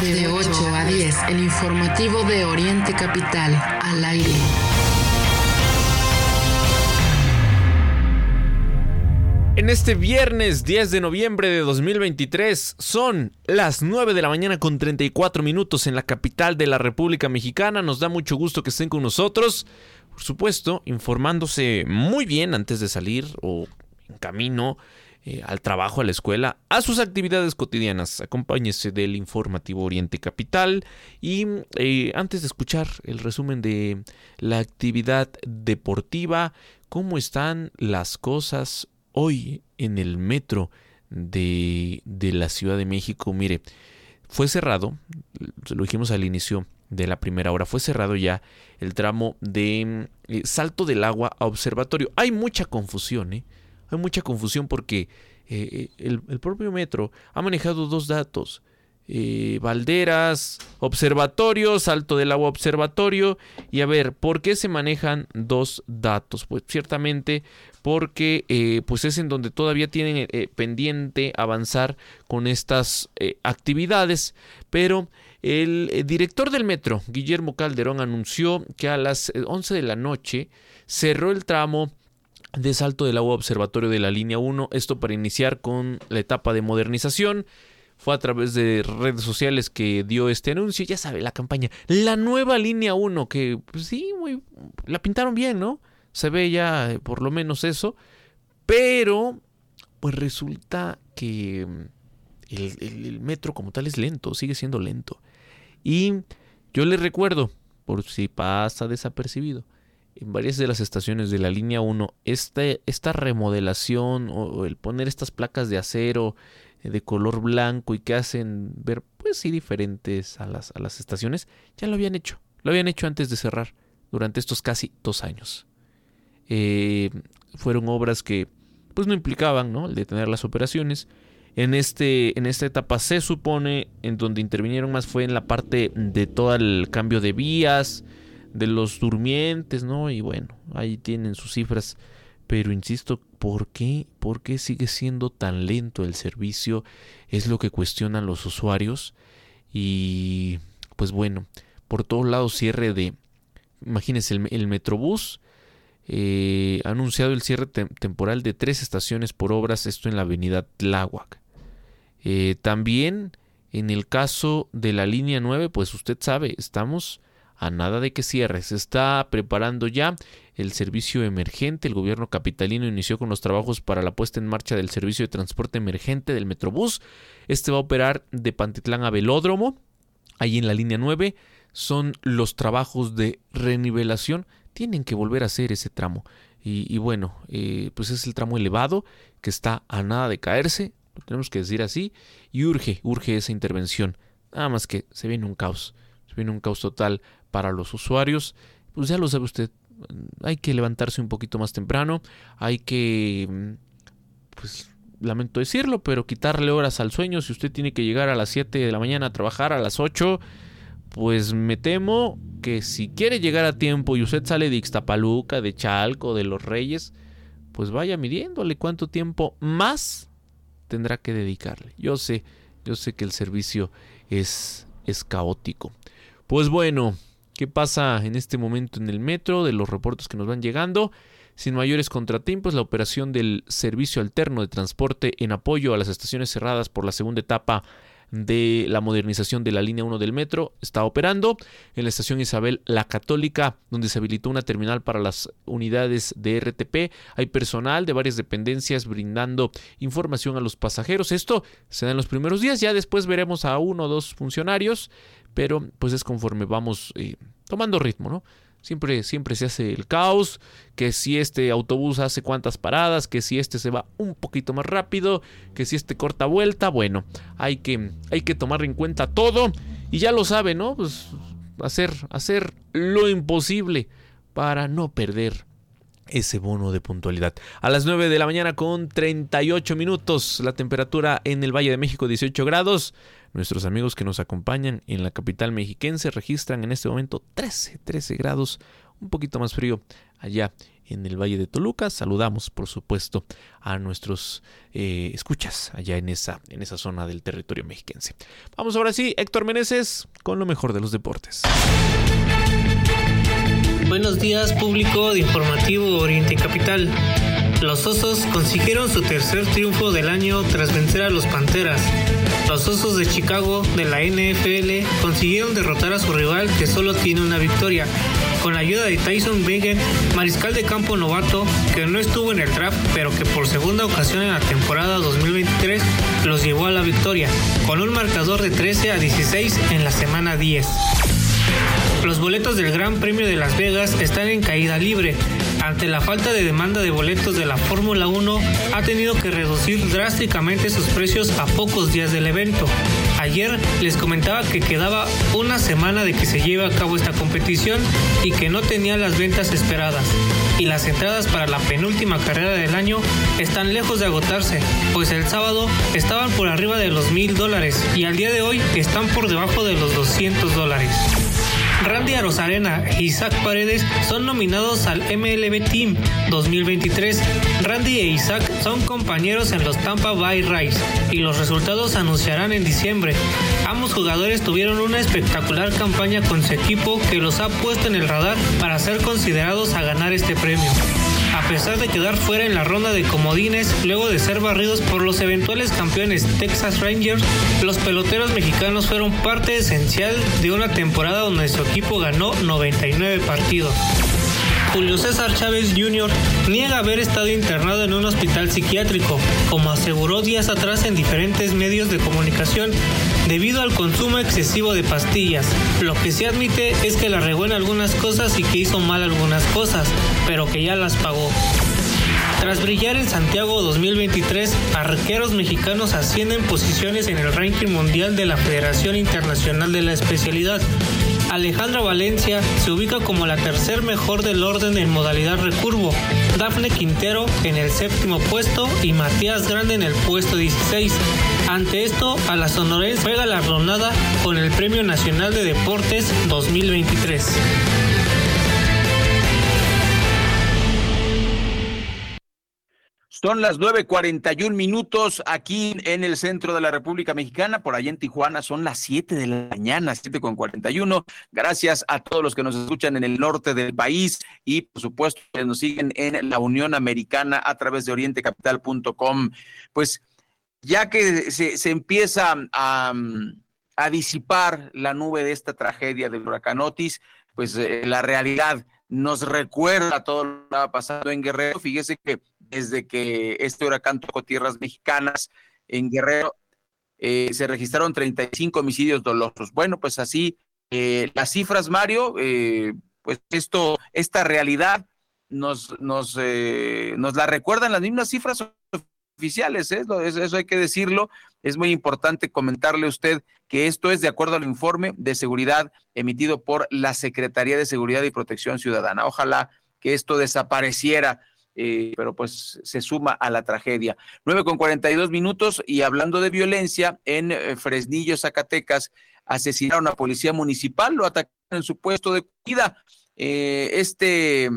[SPEAKER 2] De 8 a 10, el informativo de Oriente Capital, al aire.
[SPEAKER 3] En este viernes 10 de noviembre de 2023 son las 9 de la mañana con 34 minutos en la capital de la República Mexicana. Nos da mucho gusto que estén con nosotros. Por supuesto, informándose muy bien antes de salir o en camino eh, al trabajo, a la escuela, a sus actividades cotidianas. Acompáñese del informativo Oriente Capital y eh, antes de escuchar el resumen de la actividad deportiva, ¿cómo están las cosas hoy en el metro de, de la Ciudad de México? Mire, fue cerrado, lo dijimos al inicio de la primera hora, fue cerrado ya el tramo de eh, Salto del Agua a Observatorio. Hay mucha confusión, ¿eh? Hay mucha confusión porque eh, el, el, propio metro ha manejado dos datos. eh, Valderas, Observatorio, Salto del Agua Observatorio. Y a ver, ¿por qué se manejan dos datos? Pues ciertamente porque eh, pues es en donde todavía tienen eh, pendiente avanzar con estas actividades, pero el director del metro, Guillermo Calderón, anunció que a las 11 de la noche cerró el tramo de Salto del Agua Observatorio de la línea 1, esto para iniciar con la etapa de modernización fue a través de redes sociales que dio este anuncio. Ya sabe, la campaña. La nueva línea 1, que pues, sí, muy, la pintaron bien, ¿no? Se ve ya eh, por lo menos eso. Pero, pues resulta que mm, el, el metro como tal es lento, sigue siendo lento. Y yo les recuerdo, por si pasa desapercibido, en varias de las estaciones de la línea 1, esta, esta remodelación o el poner estas placas de acero eh, de color blanco y que hacen ver, pues sí, diferentes a las, a las estaciones, ya lo habían hecho. Lo habían hecho antes de cerrar, durante estos casi dos años. Eh, fueron obras que, pues no implicaban, ¿no? El detener las operaciones. En, este, en esta etapa se supone, en donde intervinieron más fue en la parte de todo el cambio de vías, de los durmientes, ¿no? Y bueno, ahí tienen sus cifras pero insisto, ¿por qué? ¿Por qué sigue siendo tan lento el servicio? Es lo que cuestionan los usuarios. Y pues bueno, por todos lados cierre de... Imagínense, el, Metrobús eh, ha anunciado el cierre temporal de tres estaciones por obras, esto en la avenida Tláhuac. Eh, también en el caso de la línea 9, pues usted sabe, estamos a nada de que cierre. Se está preparando ya el servicio emergente. El gobierno capitalino inició con los trabajos para la puesta en marcha del servicio de transporte emergente del Metrobús. Este va a operar de Pantitlán a Velódromo, ahí en la línea 9. Son los trabajos de renivelación. Tienen que volver a hacer ese tramo. Y, bueno, eh, pues es el tramo elevado que está a nada de caerse, lo tenemos que decir así, y urge, urge esa intervención. Nada más que se viene un caos, viene un caos total para los usuarios, pues ya lo sabe usted, hay que levantarse un poquito más temprano, hay que, pues lamento decirlo, pero quitarle horas al sueño, si usted tiene que llegar a las 7 de la mañana a trabajar a las 8, pues me temo que si quiere llegar a tiempo y usted sale de Ixtapaluca, de Chalco, de Los Reyes, pues vaya midiéndole cuánto tiempo más tendrá que dedicarle. Yo sé, yo sé que el servicio es, es caótico. Pues bueno, qué pasa en este momento en el metro, de los reportes que nos van llegando. Sin mayores contratiempos, la operación del servicio alterno de transporte en apoyo a las estaciones cerradas por la segunda etapa de la modernización de la línea 1 del metro está operando. En la estación Isabel La Católica, donde se habilitó una terminal para las unidades de RTP, hay personal de varias dependencias brindando información a los pasajeros. Esto se da en los primeros días, ya después veremos a uno o dos funcionarios pero pues es conforme vamos eh, tomando ritmo, ¿no? Siempre, siempre se hace el caos, que si este autobús hace cuántas paradas, que si este se va un poquito más rápido, que si este corta vuelta, bueno, hay que, hay que tomar en cuenta todo y ya lo sabe, ¿no? Pues hacer, hacer lo imposible para no perder ese bono de puntualidad. A las 9 de la mañana con 38 minutos, la temperatura en el Valle de México 18 grados. Nuestros amigos que nos acompañan en la capital mexiquense registran en este momento 13, 13 grados, un poquito más frío allá en el Valle de Toluca. Saludamos, por supuesto, a nuestros eh, escuchas allá en esa, en esa zona del territorio mexiquense. Vamos ahora sí, Héctor Meneses, con lo mejor de los deportes.
[SPEAKER 27] Buenos días, público de Informativo Oriente Capital. Los Osos consiguieron su tercer triunfo del año tras vencer a los Panteras. Los Osos de Chicago de la NFL consiguieron derrotar a su rival que solo tiene una victoria, con la ayuda de Tyson Begin, mariscal de campo novato que no estuvo en el draft, pero que por segunda ocasión en la temporada 2023 los llevó a la victoria, con un marcador de 13 a 16 en la semana 10. Los boletos del Gran Premio de Las Vegas están en caída libre. Ante la falta de demanda de boletos de la Fórmula 1, ha tenido que reducir drásticamente sus precios a pocos días del evento. Ayer les comentaba que quedaba una semana de que se lleve a cabo esta competición y que no tenía las ventas esperadas. Y las entradas para la penúltima carrera del año están lejos de agotarse, pues el sábado estaban por arriba de los mil dólares y al día de hoy están por debajo de los 200 dólares. Randy Arozarena e Isaac Paredes son nominados al MLB Team 2023. Randy e Isaac son compañeros en los Tampa Bay Rays y los resultados se anunciarán en diciembre. Ambos jugadores tuvieron una espectacular campaña con su equipo que los ha puesto en el radar para ser considerados a ganar este premio a pesar de quedar fuera en la ronda de comodines luego de ser barridos por los eventuales campeones Texas Rangers, los peloteros mexicanos fueron parte esencial de una temporada donde su equipo ganó 99 partidos. Julio César Chávez Jr. niega haber estado internado en un hospital psiquiátrico, como aseguró días atrás en diferentes medios de comunicación, debido al consumo excesivo de pastillas. Lo que se admite es que la regó en algunas cosas y que hizo mal algunas cosas, pero que ya las pagó. Tras brillar en Santiago 2023, arqueros mexicanos ascienden posiciones en el ranking mundial de la Federación Internacional de la Especialidad. Alejandra Valencia se ubica como la tercer mejor del orden en modalidad recurvo, Dafne Quintero en el séptimo puesto y Matías Grande en el puesto 16. Ante esto, a la sonorense juega la con el Premio Nacional de Deportes 2023.
[SPEAKER 1] Son las 9.41 minutos aquí en el centro de la República Mexicana. Por allá en Tijuana son las 7 de la mañana, 7.41. Gracias a todos los que nos escuchan en el norte del país y, por supuesto, que nos siguen en la Unión Americana a través de orientecapital.com. Pues ya que se, empieza a, disipar la nube de esta tragedia del huracán Otis, pues eh, la realidad nos recuerda todo lo que estaba pasando en Guerrero. Fíjese que desde que este huracán tocó tierras mexicanas en Guerrero, eh, se registraron 35 homicidios dolosos. Bueno, pues así, eh, las cifras, Mario, eh, pues esto, esta realidad nos, nos, nos la recuerdan las mismas cifras oficiales, eso, eso hay que decirlo. Es muy importante comentarle a usted que esto es de acuerdo al informe de seguridad emitido por la Secretaría de Seguridad y Protección Ciudadana. Ojalá que esto desapareciera eh, pero pues se suma a la tragedia. 9 con 42 minutos y hablando de violencia, en eh, Fresnillo, Zacatecas, asesinaron a policía municipal, lo atacaron en su puesto de cuida. Eh, este,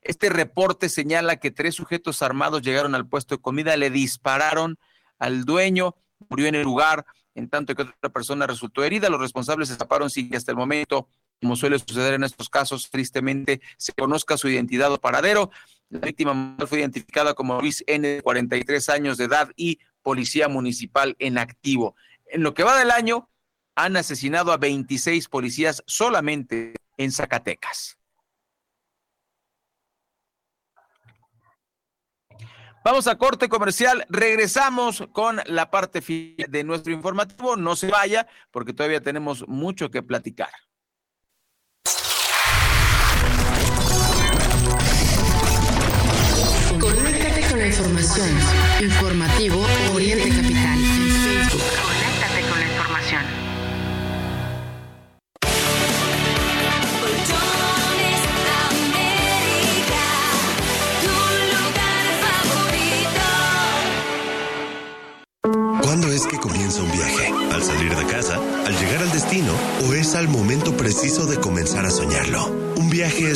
[SPEAKER 1] este reporte señala que tres sujetos armados llegaron al puesto de comida, le dispararon al dueño, murió en el lugar, en tanto que otra persona resultó herida. Los responsables escaparon sin que hasta el momento, como suele suceder en estos casos, tristemente se conozca su identidad o paradero. La víctima fue identificada como Luis N., de 43 años de edad y policía municipal en activo. En lo que va del año, han asesinado a 26 policías solamente en Zacatecas. Vamos a corte comercial, regresamos con la parte final de nuestro informativo. No se vaya porque todavía tenemos mucho que platicar.
[SPEAKER 2] Información. Informativo Oriente Capital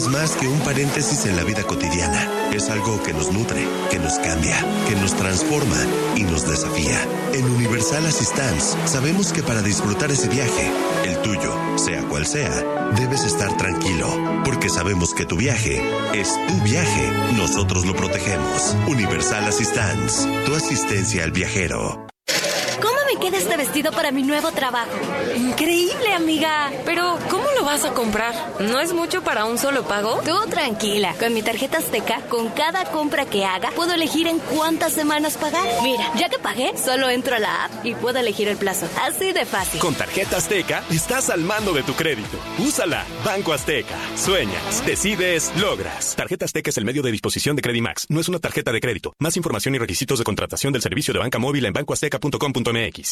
[SPEAKER 28] es más que un paréntesis en la vida cotidiana. Es algo que nos nutre, que nos cambia, que nos transforma y nos desafía. En Universal Assistance sabemos que para disfrutar ese viaje, el tuyo, sea cual sea, debes estar tranquilo, porque sabemos que tu viaje es tu viaje. Nosotros lo protegemos. Universal Assistance, tu asistencia al viajero
[SPEAKER 29] queda este vestido para mi nuevo trabajo.
[SPEAKER 30] Increíble, amiga. Pero, ¿cómo lo vas a comprar? ¿No es mucho para un solo pago?
[SPEAKER 29] Tú tranquila. Con mi tarjeta Azteca, con cada compra que haga, puedo elegir en cuántas semanas pagar. Mira, ya que pagué, solo entro a la app y puedo elegir el plazo. Así de fácil.
[SPEAKER 31] Con tarjeta Azteca, estás al mando de tu crédito. Úsala. Banco Azteca. Sueñas, decides, logras. Tarjeta Azteca es el medio de disposición de Credimax. No es una tarjeta de crédito. Más información y requisitos de contratación del servicio de banca móvil en bancoazteca.com.mx.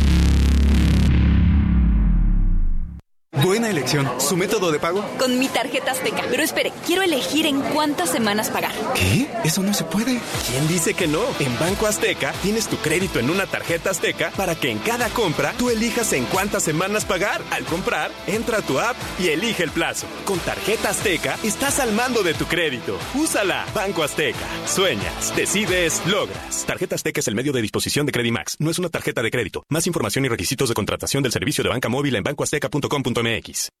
[SPEAKER 32] ¿Su método de pago?
[SPEAKER 29] Con mi tarjeta Azteca. Pero espere, quiero elegir en cuántas semanas pagar.
[SPEAKER 32] ¿Qué? Eso no se puede.
[SPEAKER 31] ¿Quién dice que no? En Banco Azteca tienes tu crédito en una tarjeta Azteca para que en cada compra tú elijas en cuántas semanas pagar. Al comprar, entra a tu app y elige el plazo. Con tarjeta Azteca estás al mando de tu crédito. Úsala. Banco Azteca. Sueñas, decides, logras. Tarjeta Azteca es el medio de disposición de Credimax. No es una tarjeta de crédito. Más información y requisitos de contratación del servicio de banca móvil en bancoazteca.com.mx.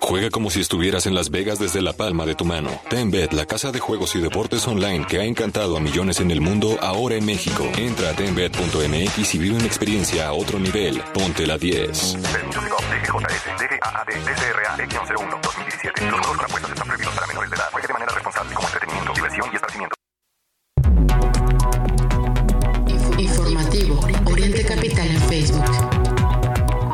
[SPEAKER 33] Juega como si estuvieras en Las Vegas desde la palma de tu mano. TenBet, la casa de juegos y deportes online que ha encantado a millones en el mundo, ahora en México. Entra a tenbet.mx y vive una experiencia a otro nivel. Ponte la 10.
[SPEAKER 34] Permiso DGJS, DGAAD, DCRA, 01, 2017. Los juegos con apuestas están prohibidos para menores de edad. Juegue de manera responsable como entretenimiento, diversión y esparcimiento.
[SPEAKER 2] Informativo Oriente Capital en Facebook.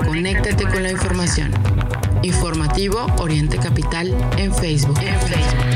[SPEAKER 2] Conéctate con la información. Informativo Oriente Capital en Facebook. En Facebook.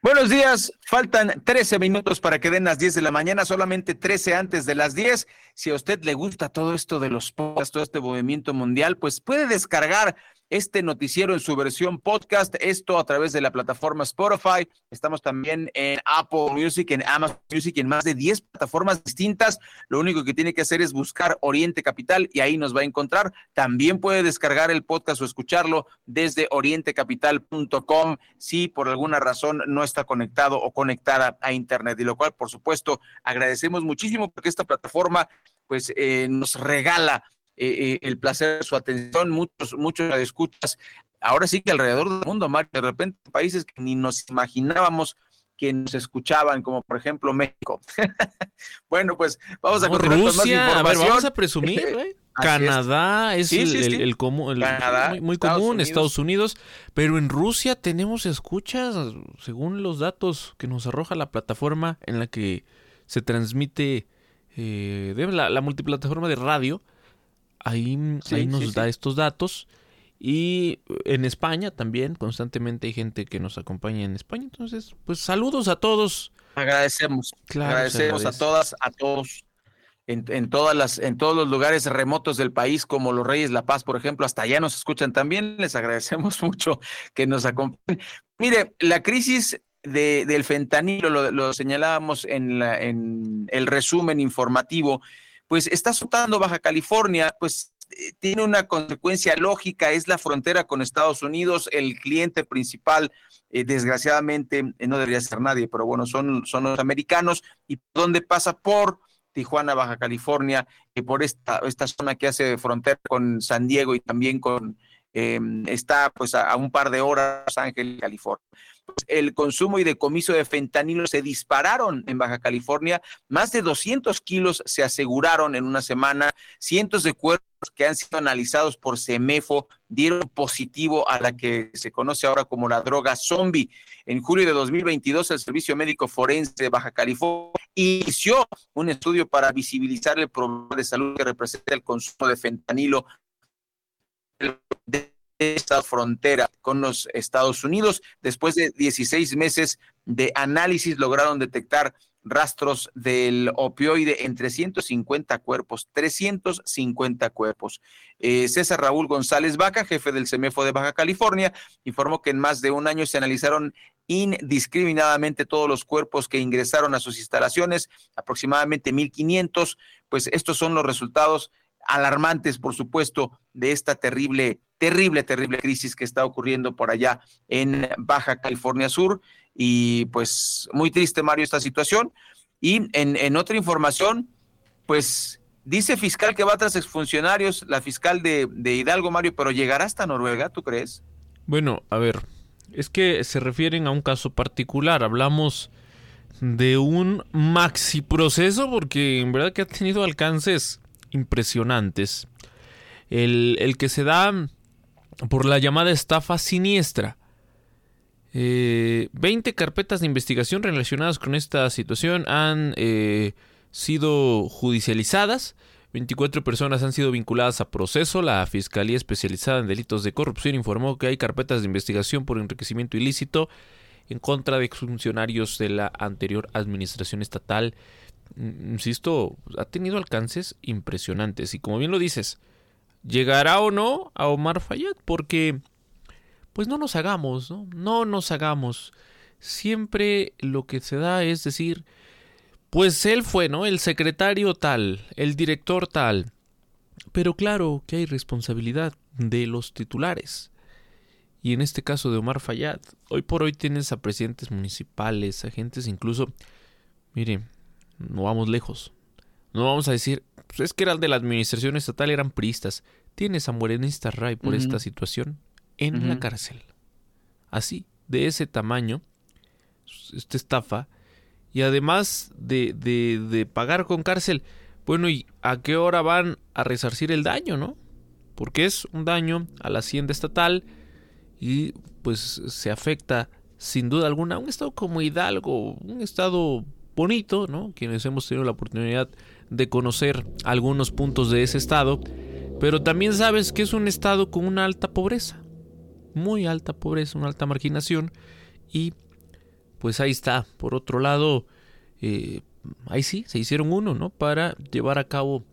[SPEAKER 1] Buenos días, faltan 13 minutos para que den las 10 de la mañana, solamente 13 antes de las 10. Si a usted le gusta todo esto de los podcasts, todo este movimiento mundial, pues puede descargar este noticiero en su versión podcast, esto a través de la plataforma Spotify. Estamos también en Apple Music, en Amazon Music, en más de 10 plataformas distintas. Lo único que tiene que hacer es buscar Oriente Capital y ahí nos va a encontrar. También puede descargar el podcast o escucharlo desde orientecapital.com si por alguna razón no está conectado o conectada a Internet. Y lo cual, por supuesto, agradecemos muchísimo porque esta plataforma pues eh, nos regala eh, eh, el placer de su atención, muchos, muchos escuchas, ahora sí que alrededor del mundo, Mario, de repente países que ni nos imaginábamos que nos escuchaban, como por ejemplo México. bueno, pues vamos a continuar
[SPEAKER 3] Rusia,
[SPEAKER 1] con más información.
[SPEAKER 3] A ver, vamos a presumir, ¿eh? Canadá es,
[SPEAKER 1] Sí,
[SPEAKER 3] el,
[SPEAKER 1] sí,
[SPEAKER 3] el-
[SPEAKER 1] sí.
[SPEAKER 3] el común, el-
[SPEAKER 1] Canadá,
[SPEAKER 3] muy, muy
[SPEAKER 1] Estados
[SPEAKER 3] común,
[SPEAKER 1] Unidos.
[SPEAKER 3] Estados Unidos, pero en Rusia tenemos escuchas, según los datos que nos arroja la plataforma en la que se transmite eh, de la, la multiplataforma de radio, ahí,
[SPEAKER 1] Sí,
[SPEAKER 3] ahí nos
[SPEAKER 1] sí, sí.
[SPEAKER 3] da estos datos. Y en España también, constantemente hay gente que nos acompaña en España. Entonces, pues saludos a todos.
[SPEAKER 1] Agradecemos,
[SPEAKER 3] Claro,
[SPEAKER 1] agradecemos a todas, a todos. En, en todas las, en todos los lugares remotos del país, como los Reyes La Paz, por ejemplo, hasta allá nos escuchan también. Les agradecemos mucho que nos acompañen. Mire, la crisis de, del fentanilo, lo, lo señalábamos en, la, en el resumen informativo, pues está azotando Baja California, pues eh, tiene una consecuencia lógica, es la frontera con Estados Unidos, el cliente principal, eh, desgraciadamente, eh, no debería ser nadie, pero bueno, son, son los americanos, y donde pasa por Tijuana, Baja California, y por esta, esta zona que hace frontera con San Diego y también con, eh, está pues a, a un par de horas Los Ángeles, California. El consumo y decomiso de fentanilo se dispararon en Baja California. Más de 200 kilos se aseguraron en una semana. Cientos de cuerpos que han sido analizados por CEMEFO dieron positivo a la que se conoce ahora como la droga zombie. En julio de 2022, el Servicio Médico Forense de Baja California inició un estudio para visibilizar el problema de salud que representa el consumo de fentanilo esta frontera con los Estados Unidos. Después de 16 meses de análisis lograron detectar rastros del opioide en 350 cuerpos, 350 cuerpos. Eh, César Raúl González Vaca, jefe del CEMEFO de Baja California, informó que en más de un año se analizaron indiscriminadamente todos los cuerpos que ingresaron a sus instalaciones, aproximadamente 1.500, pues estos son los resultados alarmantes, por supuesto, de esta terrible, terrible, terrible crisis que está ocurriendo por allá en Baja California Sur. Y pues muy triste, Mario, esta situación. Y en, otra información, pues dice fiscal que va tras exfuncionarios, la fiscal de, de Hidalgo, Mario, pero llegará hasta Noruega, ¿tú crees?
[SPEAKER 3] Bueno, a ver, es que se refieren a un caso particular. Hablamos de un maxi proceso porque en verdad que ha tenido alcances impresionantes. El, el que se da por la llamada estafa siniestra. 20 eh, carpetas de investigación relacionadas con esta situación han eh, sido judicializadas. 24 personas han sido vinculadas a proceso. La Fiscalía Especializada en Delitos de Corrupción informó que hay carpetas de investigación por enriquecimiento ilícito en contra de funcionarios de la anterior administración estatal. Mm, insisto, ha tenido alcances impresionantes. Y como bien lo dices, ¿llegará o no a Omar Fayad? Porque, pues no nos hagamos, ¿no? No nos hagamos. Siempre lo que se da es decir, pues él fue, ¿no? El secretario tal, el director tal. Pero claro que hay responsabilidad de los titulares. Y en este caso de Omar Fayad, hoy por hoy tienes a presidentes municipales, agentes incluso, mire, no vamos lejos. No vamos a decir, pues es que eran de la administración estatal, eran priistas. Tienes a Morenista Ray por esta situación en la cárcel. Así, de ese tamaño, esta estafa y además de, de, de pagar con cárcel, bueno, ¿y a qué hora van a resarcir el daño, no? Porque es un daño a la hacienda estatal y pues se afecta sin duda alguna a un estado como Hidalgo, un estado bonito, ¿no? Quienes hemos tenido la oportunidad de conocer algunos puntos de ese estado, pero también sabes que es un estado con una alta pobreza, muy alta pobreza, una alta marginación y pues ahí está. Por otro lado, eh, ahí sí, se hicieron uno, ¿no? Para llevar a cabo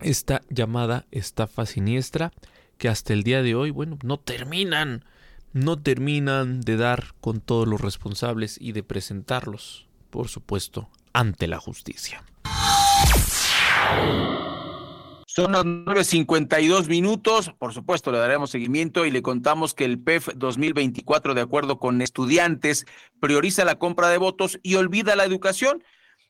[SPEAKER 3] esta llamada estafa siniestra que hasta el día de hoy, bueno, no terminan, no terminan de dar con todos los responsables y de presentarlos, por supuesto, ante la justicia.
[SPEAKER 1] Son las 9.52 minutos. Por supuesto, le daremos seguimiento y le contamos que el PEF 2024, de acuerdo con estudiantes, prioriza la compra de votos y olvida la educación.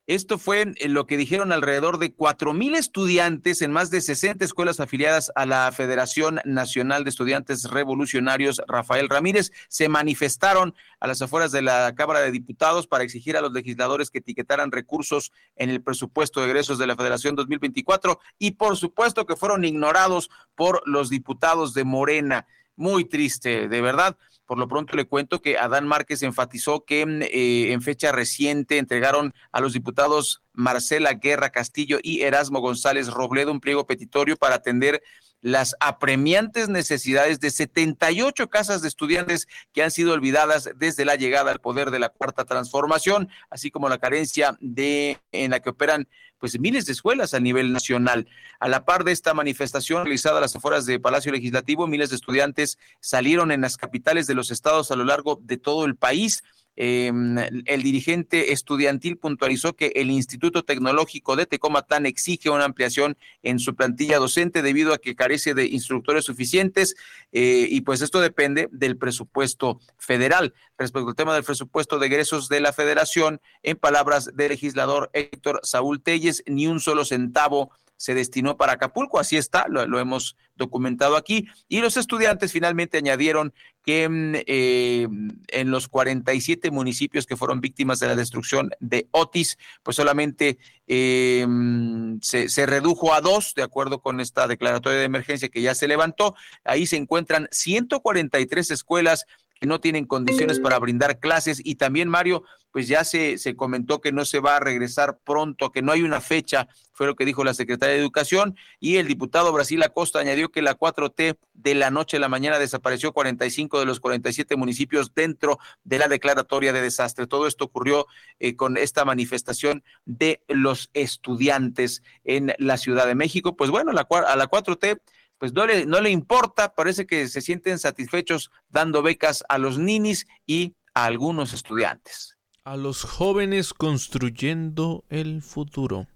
[SPEAKER 1] Esto fue lo que dijeron alrededor de cuatro mil estudiantes en más de 60 escuelas afiliadas a la Federación Nacional de Estudiantes Revolucionarios Rafael Ramírez. Se manifestaron a las afueras de la Cámara de Diputados para exigir a los legisladores que etiquetaran recursos en el presupuesto de egresos de la Federación 2024 y por supuesto que fueron ignorados por los diputados de Morena. Muy triste, de verdad. Por lo pronto le cuento que Adán Márquez enfatizó que mm, eh, en fecha reciente entregaron a los diputados Marcela Guerra Castillo y Erasmo González Robledo un pliego petitorio para atender las apremiantes necesidades de 78 casas de estudiantes que han sido olvidadas desde la llegada al poder de la cuarta transformación, así como la carencia de en la que operan pues miles de escuelas a nivel nacional. A la par de esta manifestación realizada a las afueras de Palacio Legislativo, miles de estudiantes salieron en las capitales de los estados a lo largo de todo el país Em, el dirigente estudiantil puntualizó que el Instituto Tecnológico de Tecomatán exige una ampliación en su plantilla docente debido a que carece de instructores suficientes eh, y pues esto depende del presupuesto federal. Respecto al tema del presupuesto de egresos de la federación, en palabras del legislador Héctor Saúl Telles, ni un solo centavo se destinó para Acapulco, así está, lo, hemos documentado aquí. Y los estudiantes finalmente añadieron que mm, eh, en los 47 municipios que fueron víctimas de la destrucción de Otis, pues solamente eh, mm, se, se, redujo a dos, de acuerdo con esta declaratoria de emergencia que ya se levantó. Ahí se encuentran 143 escuelas que no tienen condiciones para brindar clases y también Mario, pues ya se, se comentó que no se va a regresar pronto, que no hay una fecha, fue lo que dijo la secretaria de Educación y el diputado Brasil Acosta añadió que la 4T de la noche a la mañana desapareció 45 de los 47 municipios dentro de la declaratoria de desastre. Todo esto ocurrió eh, con esta manifestación de los estudiantes en la Ciudad de México. Pues bueno, la, a la 4T pues no le, no le importa, parece que se sienten satisfechos dando becas a los ninis y a algunos estudiantes.
[SPEAKER 3] A los jóvenes construyendo el futuro.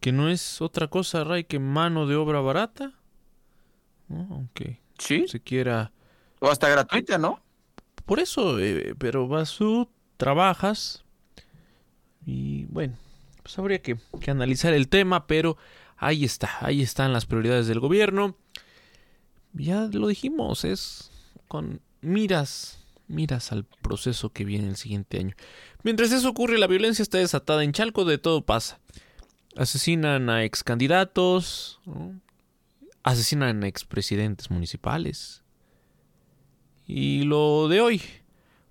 [SPEAKER 3] Que no es otra cosa, Ray, que mano de obra barata. Aunque
[SPEAKER 1] sí.
[SPEAKER 3] se quiera.
[SPEAKER 1] O hasta gratuita, ¿no?
[SPEAKER 3] Por eso, eh, pero vas tú, trabajas. Y bueno, pues habría que, que analizar el tema, pero Ahí está, ahí están las prioridades del gobierno. Ya lo dijimos, es con miras, miras al proceso que viene el siguiente año. Mientras eso ocurre, la violencia está desatada en Chalco, de todo pasa. Asesinan a ex candidatos, asesinan a expresidentes municipales. Y lo de hoy,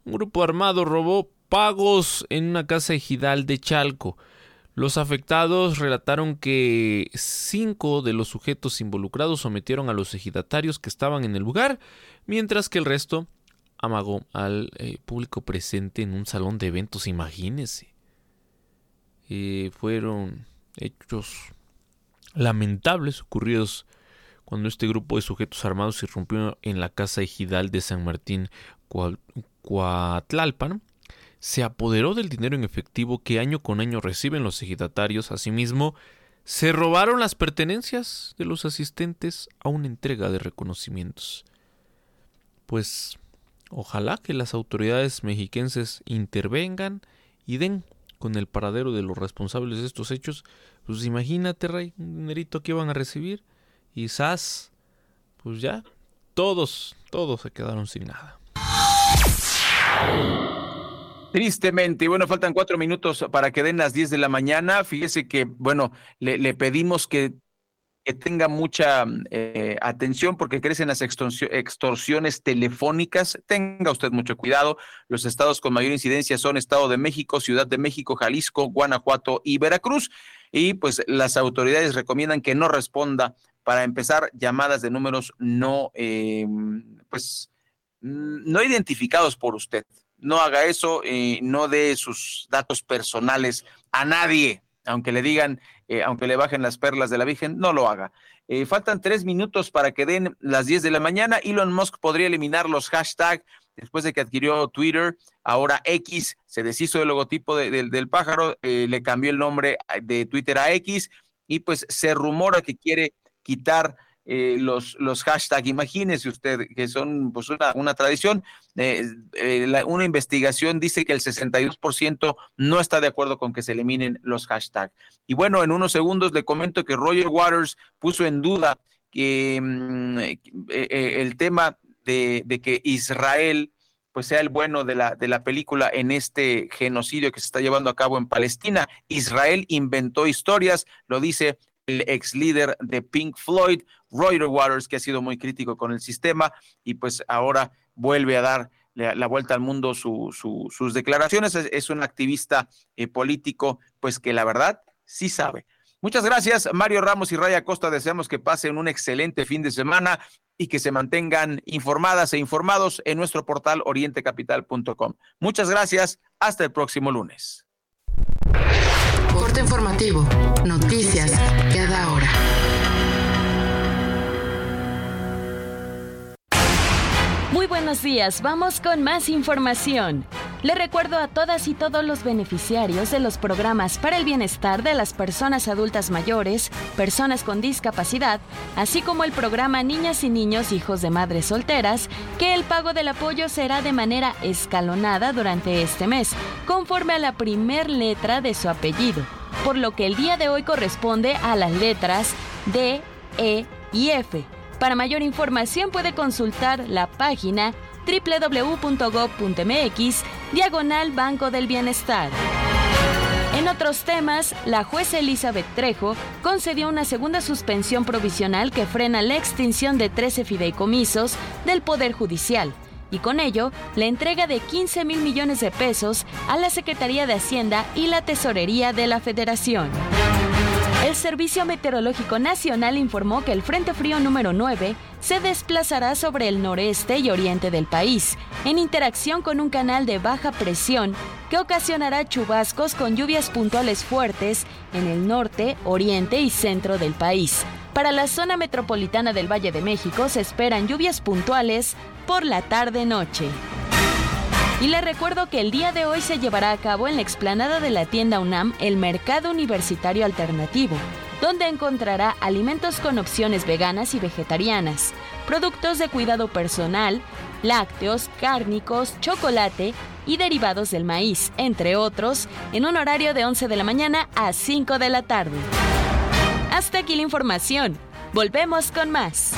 [SPEAKER 3] un grupo armado robó pagos en una casa ejidal de Chalco. Los afectados relataron que cinco de los sujetos involucrados sometieron a los ejidatarios que estaban en el lugar, mientras que el resto amagó al eh, público presente en un salón de eventos, imagínense. Eh, fueron hechos lamentables ocurridos cuando este grupo de sujetos armados irrumpió en la casa ejidal de San Martín Coatlalpan se apoderó del dinero en efectivo que año con año reciben los ejidatarios. Asimismo, se robaron las pertenencias de los asistentes a una entrega de reconocimientos. Pues ojalá que las autoridades mexiquenses intervengan y den con el paradero de los responsables de estos hechos. Pues imagínate, Rey, un dinerito que iban a recibir y SAS, pues ya, todos, todos se quedaron sin nada.
[SPEAKER 1] Tristemente, y bueno, faltan cuatro minutos para que den las diez de la mañana. Fíjese que, bueno, le, pedimos que, tenga mucha eh, atención porque crecen las extorsiones telefónicas. Tenga usted mucho cuidado. Los estados con mayor incidencia son Estado de México, Ciudad de México, Jalisco, Guanajuato y Veracruz. Y pues las autoridades recomiendan que no responda para empezar llamadas de números no, eh, pues, no identificados por usted no haga eso, y no dé sus datos personales a nadie, aunque le digan, eh, aunque le bajen las perlas de la Virgen, no lo haga. Eh, faltan tres minutos para que den las 10 de la mañana. Elon Musk podría eliminar los hashtags después de que adquirió Twitter. Ahora X se deshizo del logotipo del pájaro, eh, le cambió el nombre de Twitter a X y pues se rumora que quiere quitar eh, los, los hashtags. Imagínese usted que son pues una, una tradición. Eh, eh, una investigación dice que el 62% no está de acuerdo con que se eliminen los hashtags. Y bueno, en unos segundos le comento que Roger Waters puso en duda que mm, el tema de, de, que Israel pues sea el bueno de la, de la película en este genocidio que se está llevando a cabo en Palestina. Israel inventó historias, lo dice el ex líder de Pink Floyd, Roger Waters, que ha sido muy crítico con el sistema y pues ahora vuelve a dar la, vuelta al mundo sus declaraciones. Es, un activista eh, político, pues que la verdad sí sabe. Muchas gracias, Mario Ramos y Raya Costa. Deseamos que pasen un excelente fin de semana y que se mantengan informadas e informados en nuestro portal orientecapital.com. Muchas gracias. Hasta el próximo lunes.
[SPEAKER 2] Corte informativo. Noticias cada hora.
[SPEAKER 35] Muy buenos días, vamos con más información. Le recuerdo a todas y todos los beneficiarios de los programas para el bienestar de las personas adultas mayores, personas con discapacidad, así como el programa Niñas y Niños Hijos de Madres Solteras, que el pago del apoyo será de manera escalonada durante este mes, conforme a la primer letra de su apellido, por lo que el día de hoy corresponde a las letras D, E y F. Para mayor información puede consultar la página www.gov.mx, diagonal Banco del Bienestar. En otros temas, la jueza Elizabeth Trejo concedió una segunda suspensión provisional que frena la extinción de 13 fideicomisos del Poder Judicial. y con ello la entrega de 15 mil millones de pesos a la Secretaría de Hacienda y la Tesorería de la Federación. El Servicio Meteorológico Nacional informó que el Frente Frío número 9 se desplazará sobre el noreste y oriente del país, en interacción con un canal de baja presión que ocasionará chubascos con lluvias puntuales fuertes en el norte, oriente y centro del país. Para la zona metropolitana del Valle de México se esperan lluvias puntuales por la tarde-noche. Y les recuerdo que el día de hoy se llevará a cabo en la explanada de la tienda UNAM el Mercado Universitario Alternativo, donde encontrará alimentos con opciones veganas y vegetarianas, productos de cuidado personal, lácteos, cárnicos, chocolate y derivados del maíz, entre otros, en un horario de 11 de la mañana a 5 de la tarde. Hasta aquí la información. Volvemos con más.